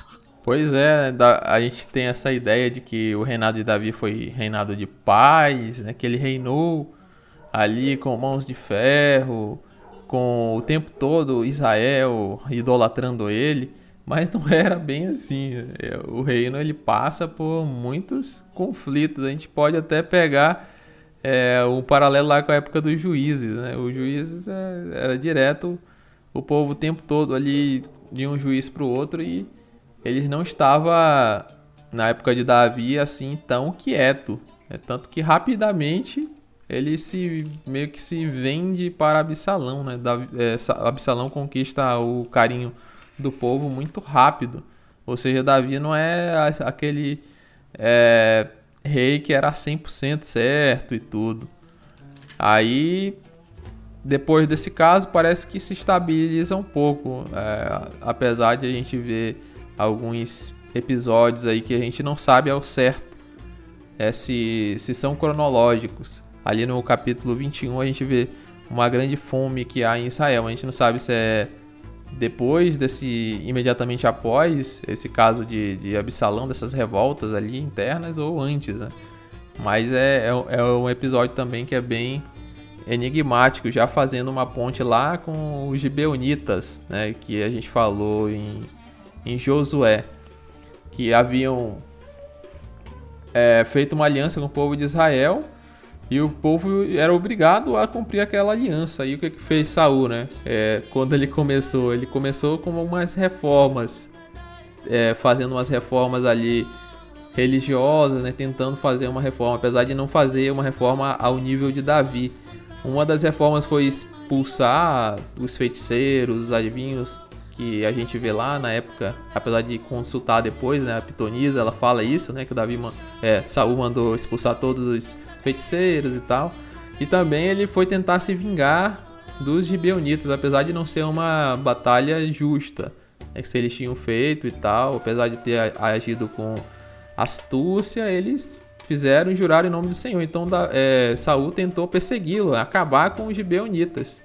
Pois é, a gente tem essa ideia de que o reinado de Davi foi reinado de paz, né? Que ele reinou ali com mãos de ferro, com o tempo todo Israel idolatrando ele, mas não era bem assim. É, o reino ele passa por muitos conflitos. A gente pode até pegar é, um paralelo lá com a época dos juízes, né? Os juízes é, era direto o povo o tempo todo ali de um juiz para o outro e ele não estava na época de Davi assim tão quieto. É tanto que rapidamente ele se meio que se vende para Absalão, né? Davi, é, Absalão conquista o carinho do povo muito rápido. Ou seja, Davi não é aquele é, rei que era 100% certo e tudo. Aí, depois desse caso, parece que se estabiliza um pouco. É, apesar de a gente ver alguns episódios aí que a gente não sabe ao certo é, se, se são cronológicos. Ali no capítulo 21 a gente vê uma grande fome que há em Israel. A gente não sabe se é depois desse, imediatamente após esse caso de, de Absalão, dessas revoltas ali internas ou antes, né? Mas é, é, é, um episódio também que é bem enigmático, já fazendo uma ponte lá com os gibeonitas, né? Que a gente falou em, em Josué, que haviam é, feito uma aliança com o povo de Israel e o povo era obrigado a cumprir aquela aliança. E o que, que fez Saul, né? É, quando ele começou, ele começou com umas reformas, é, fazendo umas reformas ali religiosas, né? Tentando fazer uma reforma, apesar de não fazer uma reforma ao nível de Davi. Uma das reformas foi expulsar os feiticeiros, os adivinhos que a gente vê lá na época, apesar de consultar depois, né? A Pitonisa, ela fala isso, né? Que o Davi, é, Saul mandou expulsar todos os feiticeiros e tal. E também ele foi tentar se vingar dos gibeonitas, apesar de não ser uma batalha justa. É que se eles tinham feito e tal, apesar de ter agido com astúcia, eles fizeram e juraram em nome do Senhor. Então é, Saul tentou persegui-lo, acabar com os gibeonitas.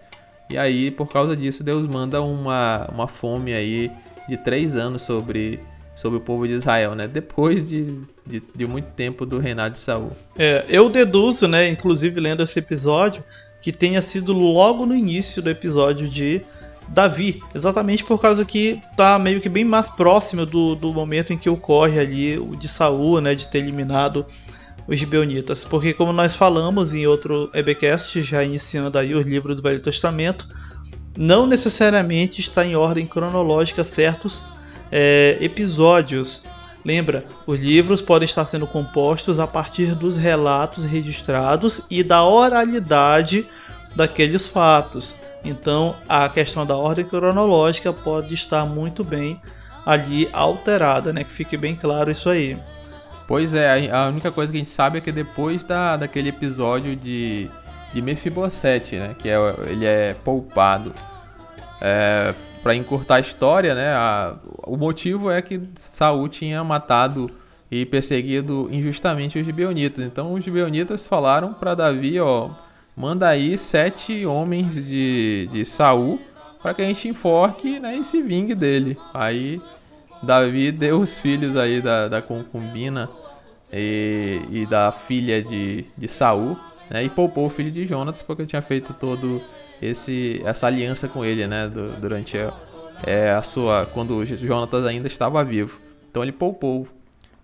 E aí, por causa disso, Deus manda uma, uma fome aí de três anos sobre sobre o povo de Israel, né? Depois de, de, de muito tempo do reinado de Saul. É, eu deduzo, né, inclusive lendo esse episódio, que tenha sido logo no início do episódio de Davi, exatamente por causa que tá meio que bem mais próximo do, do momento em que ocorre ali o de Saul, né, de ter eliminado os gibeonitas, porque como nós falamos em outro EBcast, já iniciando aí os livros do Velho Testamento, não necessariamente está em ordem cronológica certos é, episódios. Lembra, os livros podem estar sendo compostos a partir dos relatos registrados e da oralidade daqueles fatos. Então, a questão da ordem cronológica pode estar muito bem ali alterada, né? Que fique bem claro isso aí. Pois é, a única coisa que a gente sabe é que depois da, daquele episódio de, de Mephibosheth, né? Que é, ele é poupado. É, para encurtar a história, né? A, o motivo é que Saul tinha matado e perseguido injustamente os gibeonitas. Então os gibeonitas falaram para Davi, ó, manda aí sete homens de, de Saul para que a gente enforque né, e se vingue dele. Aí Davi deu os filhos aí da, da concubina e, e da filha de, de Saul, né, e poupou o filho de Jonas porque tinha feito todo esse essa aliança com ele, né, do, durante a, é, a sua quando Jonatas ainda estava vivo. Então ele poupou,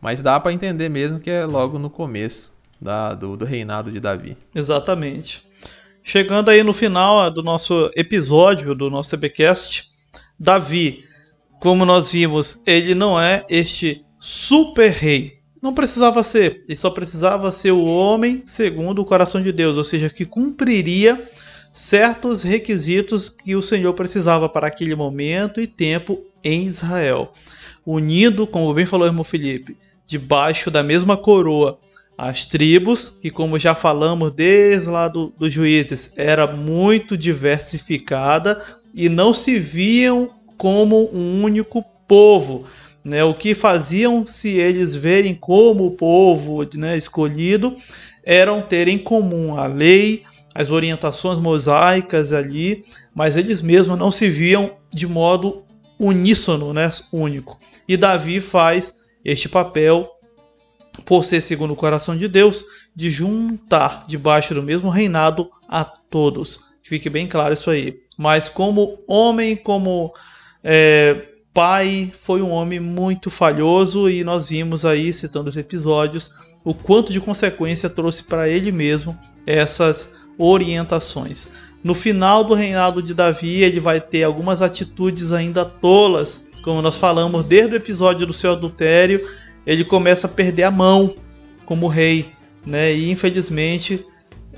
mas dá para entender mesmo que é logo no começo da, do, do reinado de Davi. Exatamente. Chegando aí no final do nosso episódio do nosso CBcast, Davi, como nós vimos, ele não é este super rei. Não precisava ser, ele só precisava ser o homem segundo o coração de Deus, ou seja, que cumpriria certos requisitos que o Senhor precisava para aquele momento e tempo em Israel. Unido, como bem falou o irmão Felipe, debaixo da mesma coroa, as tribos, que como já falamos desde lá do, dos juízes, era muito diversificada e não se viam como um único povo. Né? O que faziam se eles verem como o povo né, escolhido eram ter em comum a lei, as orientações mosaicas ali, mas eles mesmos não se viam de modo uníssono, né, único. E Davi faz este papel por ser segundo o coração de Deus, de juntar debaixo do mesmo reinado a todos. Fique bem claro isso aí. Mas como homem, como é, pai, foi um homem muito falhoso e nós vimos aí, citando os episódios, o quanto de consequência trouxe para ele mesmo essas orientações. No final do reinado de Davi, ele vai ter algumas atitudes ainda tolas, como nós falamos desde o episódio do seu adultério, ele começa a perder a mão como rei, né? E infelizmente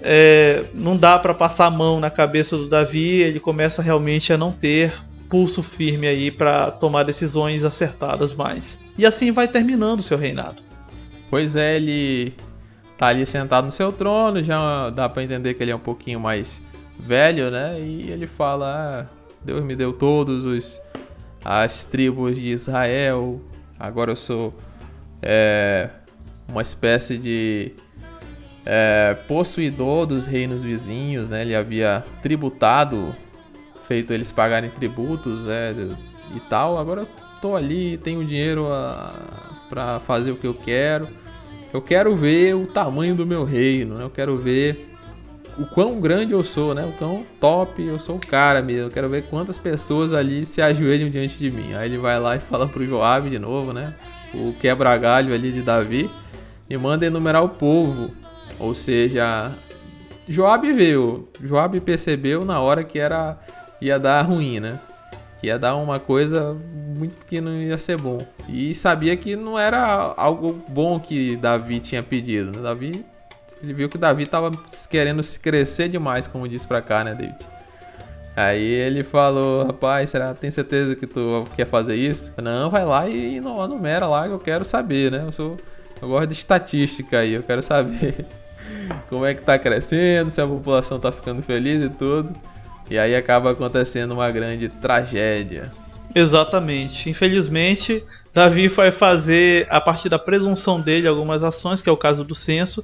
é, não dá para passar a mão na cabeça do Davi, ele começa realmente a não ter pulso firme aí para tomar decisões acertadas mais. E assim vai terminando o seu reinado. Pois é, ele tá ali sentado no seu trono, já dá para entender que ele é um pouquinho mais velho, né? E ele fala: ah, Deus me deu todos os as tribos de Israel. Agora eu sou é, uma espécie de é, possuidor dos reinos vizinhos, né? Ele havia tributado, feito eles pagarem tributos, né? E tal. Agora eu estou ali, tenho dinheiro para fazer o que eu quero. Eu quero ver o tamanho do meu reino, né? Eu quero ver o quão grande eu sou, né? O quão top eu sou o cara mesmo. Eu quero ver quantas pessoas ali se ajoelham diante de mim. Aí ele vai lá e fala pro Joab de novo, né? O quebra-galho ali de Davi. E manda enumerar o povo. Ou seja, Joab veio. Joab percebeu na hora que era ia dar ruim, né? Que ia dar uma coisa muito que não ia ser bom. E sabia que não era algo bom que Davi tinha pedido. Né? Davi ele viu que Davi tava querendo se crescer demais, como disse pra cá, né, David? Aí ele falou, rapaz, será tem certeza que tu quer fazer isso? Não, vai lá e numera lá que eu quero saber, né? Eu sou. Eu gosto de estatística aí, eu quero saber como é que tá crescendo, se a população tá ficando feliz e tudo. E aí acaba acontecendo uma grande tragédia. Exatamente. Infelizmente, Davi vai fazer, a partir da presunção dele, algumas ações, que é o caso do censo,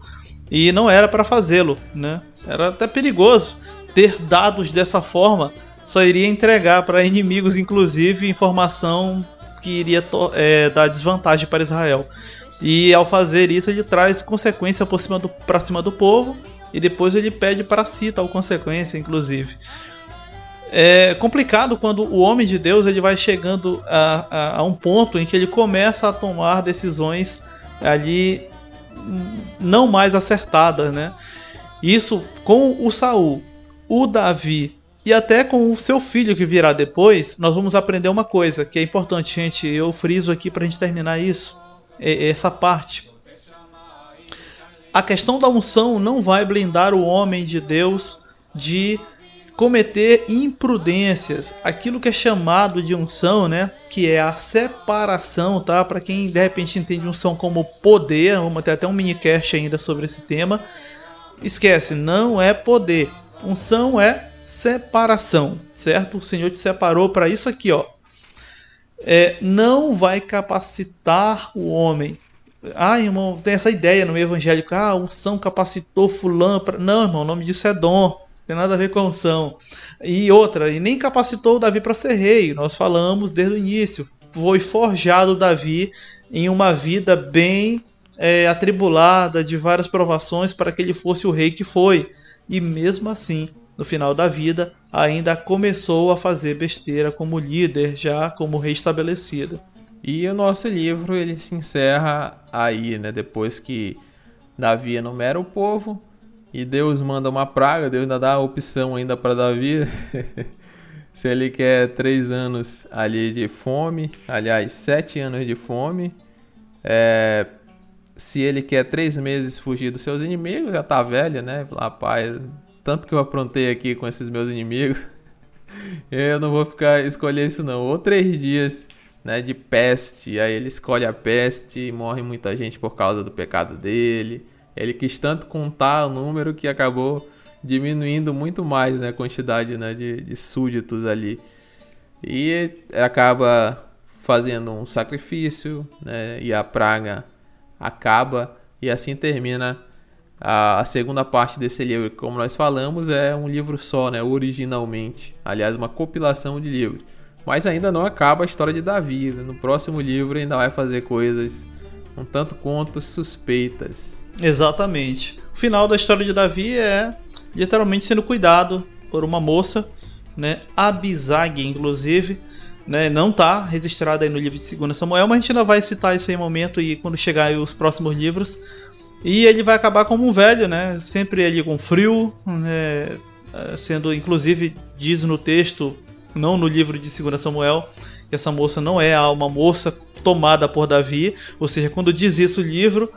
e não era para fazê-lo, né? Era até perigoso ter dados dessa forma, só iria entregar para inimigos, inclusive, informação que iria é, dar desvantagem para Israel. E ao fazer isso, ele traz consequência para cima, do, cima do povo e depois ele pede para si tal consequência, inclusive. É complicado quando o homem de Deus ele vai chegando a, a, a um ponto em que ele começa a tomar decisões ali não mais acertadas, né? Isso com o Saul, o Davi e até com o seu filho que virá depois, nós vamos aprender uma coisa que é importante, gente. Eu friso aqui para a gente terminar isso, essa parte. A questão da unção não vai blindar o homem de Deus de cometer imprudências, aquilo que é chamado de unção, né? Que é a separação, tá? Para quem de repente entende unção como poder, vamos ter até um mini cast ainda sobre esse tema. Esquece, não é poder. Unção é separação, certo? O Senhor te separou para isso aqui, ó. É, não vai capacitar o homem. Ah, irmão, tem essa ideia no evangélico. Ah, unção capacitou fulano. Pra... Não, irmão, o nome disso é dom tem nada a ver com unção. E outra, e nem capacitou Davi para ser rei. Nós falamos desde o início. Foi forjado Davi em uma vida bem é, atribulada, de várias provações, para que ele fosse o rei que foi. E mesmo assim, no final da vida, ainda começou a fazer besteira como líder, já como rei estabelecido. E o nosso livro ele se encerra aí, né? Depois que Davi enumera o povo, e Deus manda uma praga, Deus ainda dá a opção ainda para Davi. se ele quer três anos ali de fome, aliás, sete anos de fome. É, se ele quer três meses fugir dos seus inimigos, já tá velho, né? Rapaz, tanto que eu aprontei aqui com esses meus inimigos. eu não vou ficar escolher isso não. Ou três dias né, de peste. Aí ele escolhe a peste e morre muita gente por causa do pecado dele. Ele quis tanto contar o número que acabou diminuindo muito mais né, a quantidade né, de, de súditos ali. E acaba fazendo um sacrifício né, e a praga acaba e assim termina a, a, segunda parte desse livro. Como nós falamos, é um livro só, né, originalmente. Aliás, uma compilação de livros. Mas ainda não acaba a história de Davi. Né? No próximo livro ainda vai fazer coisas um tanto quanto suspeitas. Exatamente. O final da história de Davi é literalmente sendo cuidado por uma moça, né? Abisag, inclusive, né? Não está registrada aí no livro de 2 Samuel, mas a gente ainda vai citar isso em momento e quando chegar os próximos livros. E ele vai acabar como um velho, né? Sempre ali com frio, né? eh, sendo inclusive diz no texto, não no livro de 2 Samuel, que essa moça não é uma moça tomada por Davi, ou seja, quando diz isso o livro,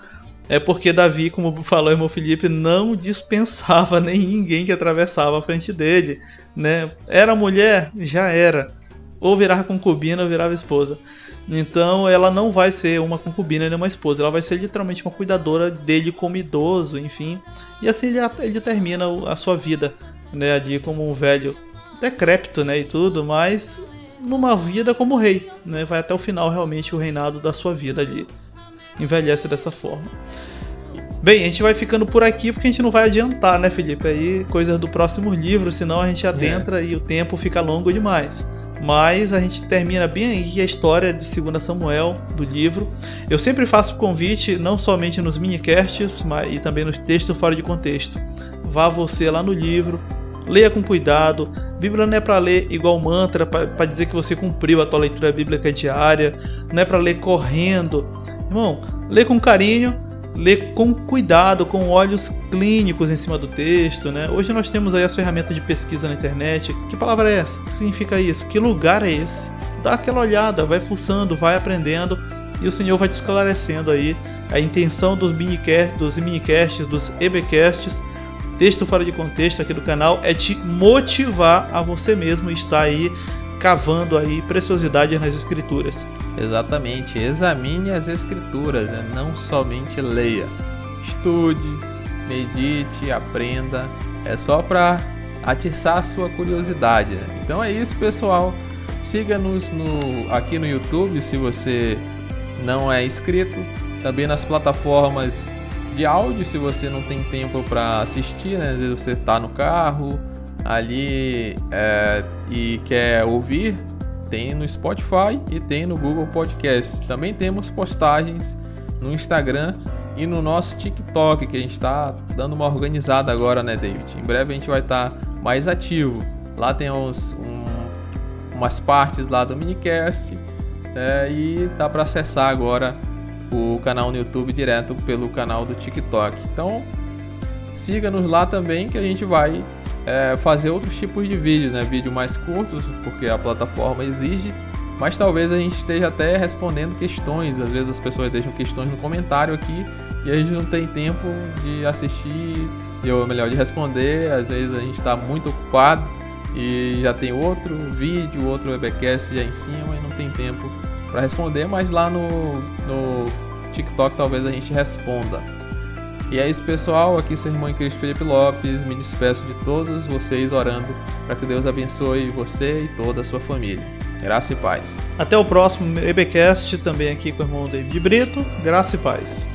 é porque Davi, como falou o irmão Felipe, não dispensava nem ninguém que atravessava a frente dele, né? Era mulher, já era. Ou virava concubina ou virava esposa. Então ela não vai ser uma concubina nem uma esposa, ela vai ser literalmente uma cuidadora dele como idoso, enfim. E assim ele, ele termina a sua vida, né, ali como um velho decrépito, né, e tudo, mas numa vida como rei, né, vai até o final realmente o reinado da sua vida ali envelhece dessa forma. Bem, a gente vai ficando por aqui porque a gente não vai adiantar, né, Felipe? Aí coisas do próximo livro, senão a gente adentra é. e o tempo fica longo demais. Mas a gente termina bem aqui a história de 2 Samuel do livro. Eu sempre faço convite, não somente nos minicasts, mas e também nos textos fora de contexto. Vá você lá no livro, leia com cuidado. Bíblia não é para ler igual mantra, para dizer que você cumpriu a tua leitura bíblica diária, não é para ler correndo Irmão, lê com carinho, lê com cuidado, com olhos clínicos em cima do texto, né? Hoje nós temos aí as ferramentas de pesquisa na internet. Que palavra é essa? O que significa isso? Que lugar é esse? Dá aquela olhada, vai fuçando, vai aprendendo e o Senhor vai te esclarecendo aí a intenção dos minicasts, dos minicasts, dos EBcasts, texto fora de contexto aqui do canal é te motivar a você mesmo estar aí cavando aí preciosidades nas escrituras. Exatamente, examine as escrituras, né? não somente leia. Estude, medite, aprenda. É só para atiçar a sua curiosidade. Né? Então é isso, pessoal. Siga-nos no, aqui no YouTube se você não é inscrito. Também nas plataformas de áudio, se você não tem tempo para assistir, né? às vezes você está no carro ali é, e quer ouvir, tem no Spotify e tem no Google Podcast. Também temos postagens no Instagram e no nosso TikTok, que a gente está dando uma organizada agora, né, David? Em breve a gente vai estar tá mais ativo. Lá tem uns, um, umas partes lá do minicast é, e dá para acessar agora o canal no YouTube direto pelo canal do TikTok. Então siga-nos lá também que a gente vai é, fazer outros tipos de vídeos, né? Vídeo mais curtos, porque a plataforma exige, mas talvez a gente esteja até respondendo questões. Às vezes as pessoas deixam questões no comentário aqui e a gente não tem tempo de assistir, ou melhor, de responder. Às vezes a gente está muito ocupado e já tem outro vídeo, outro webcast já em cima e não tem tempo para responder, mas lá no, no TikTok talvez a gente responda. E é isso, pessoal. Aqui seu irmão em Cristo Felipe Lopes. Me despeço de todos vocês orando para que Deus abençoe você e toda a sua família. Graça e paz. Até o próximo EBcast, também aqui com o irmão David Brito. Graça e paz.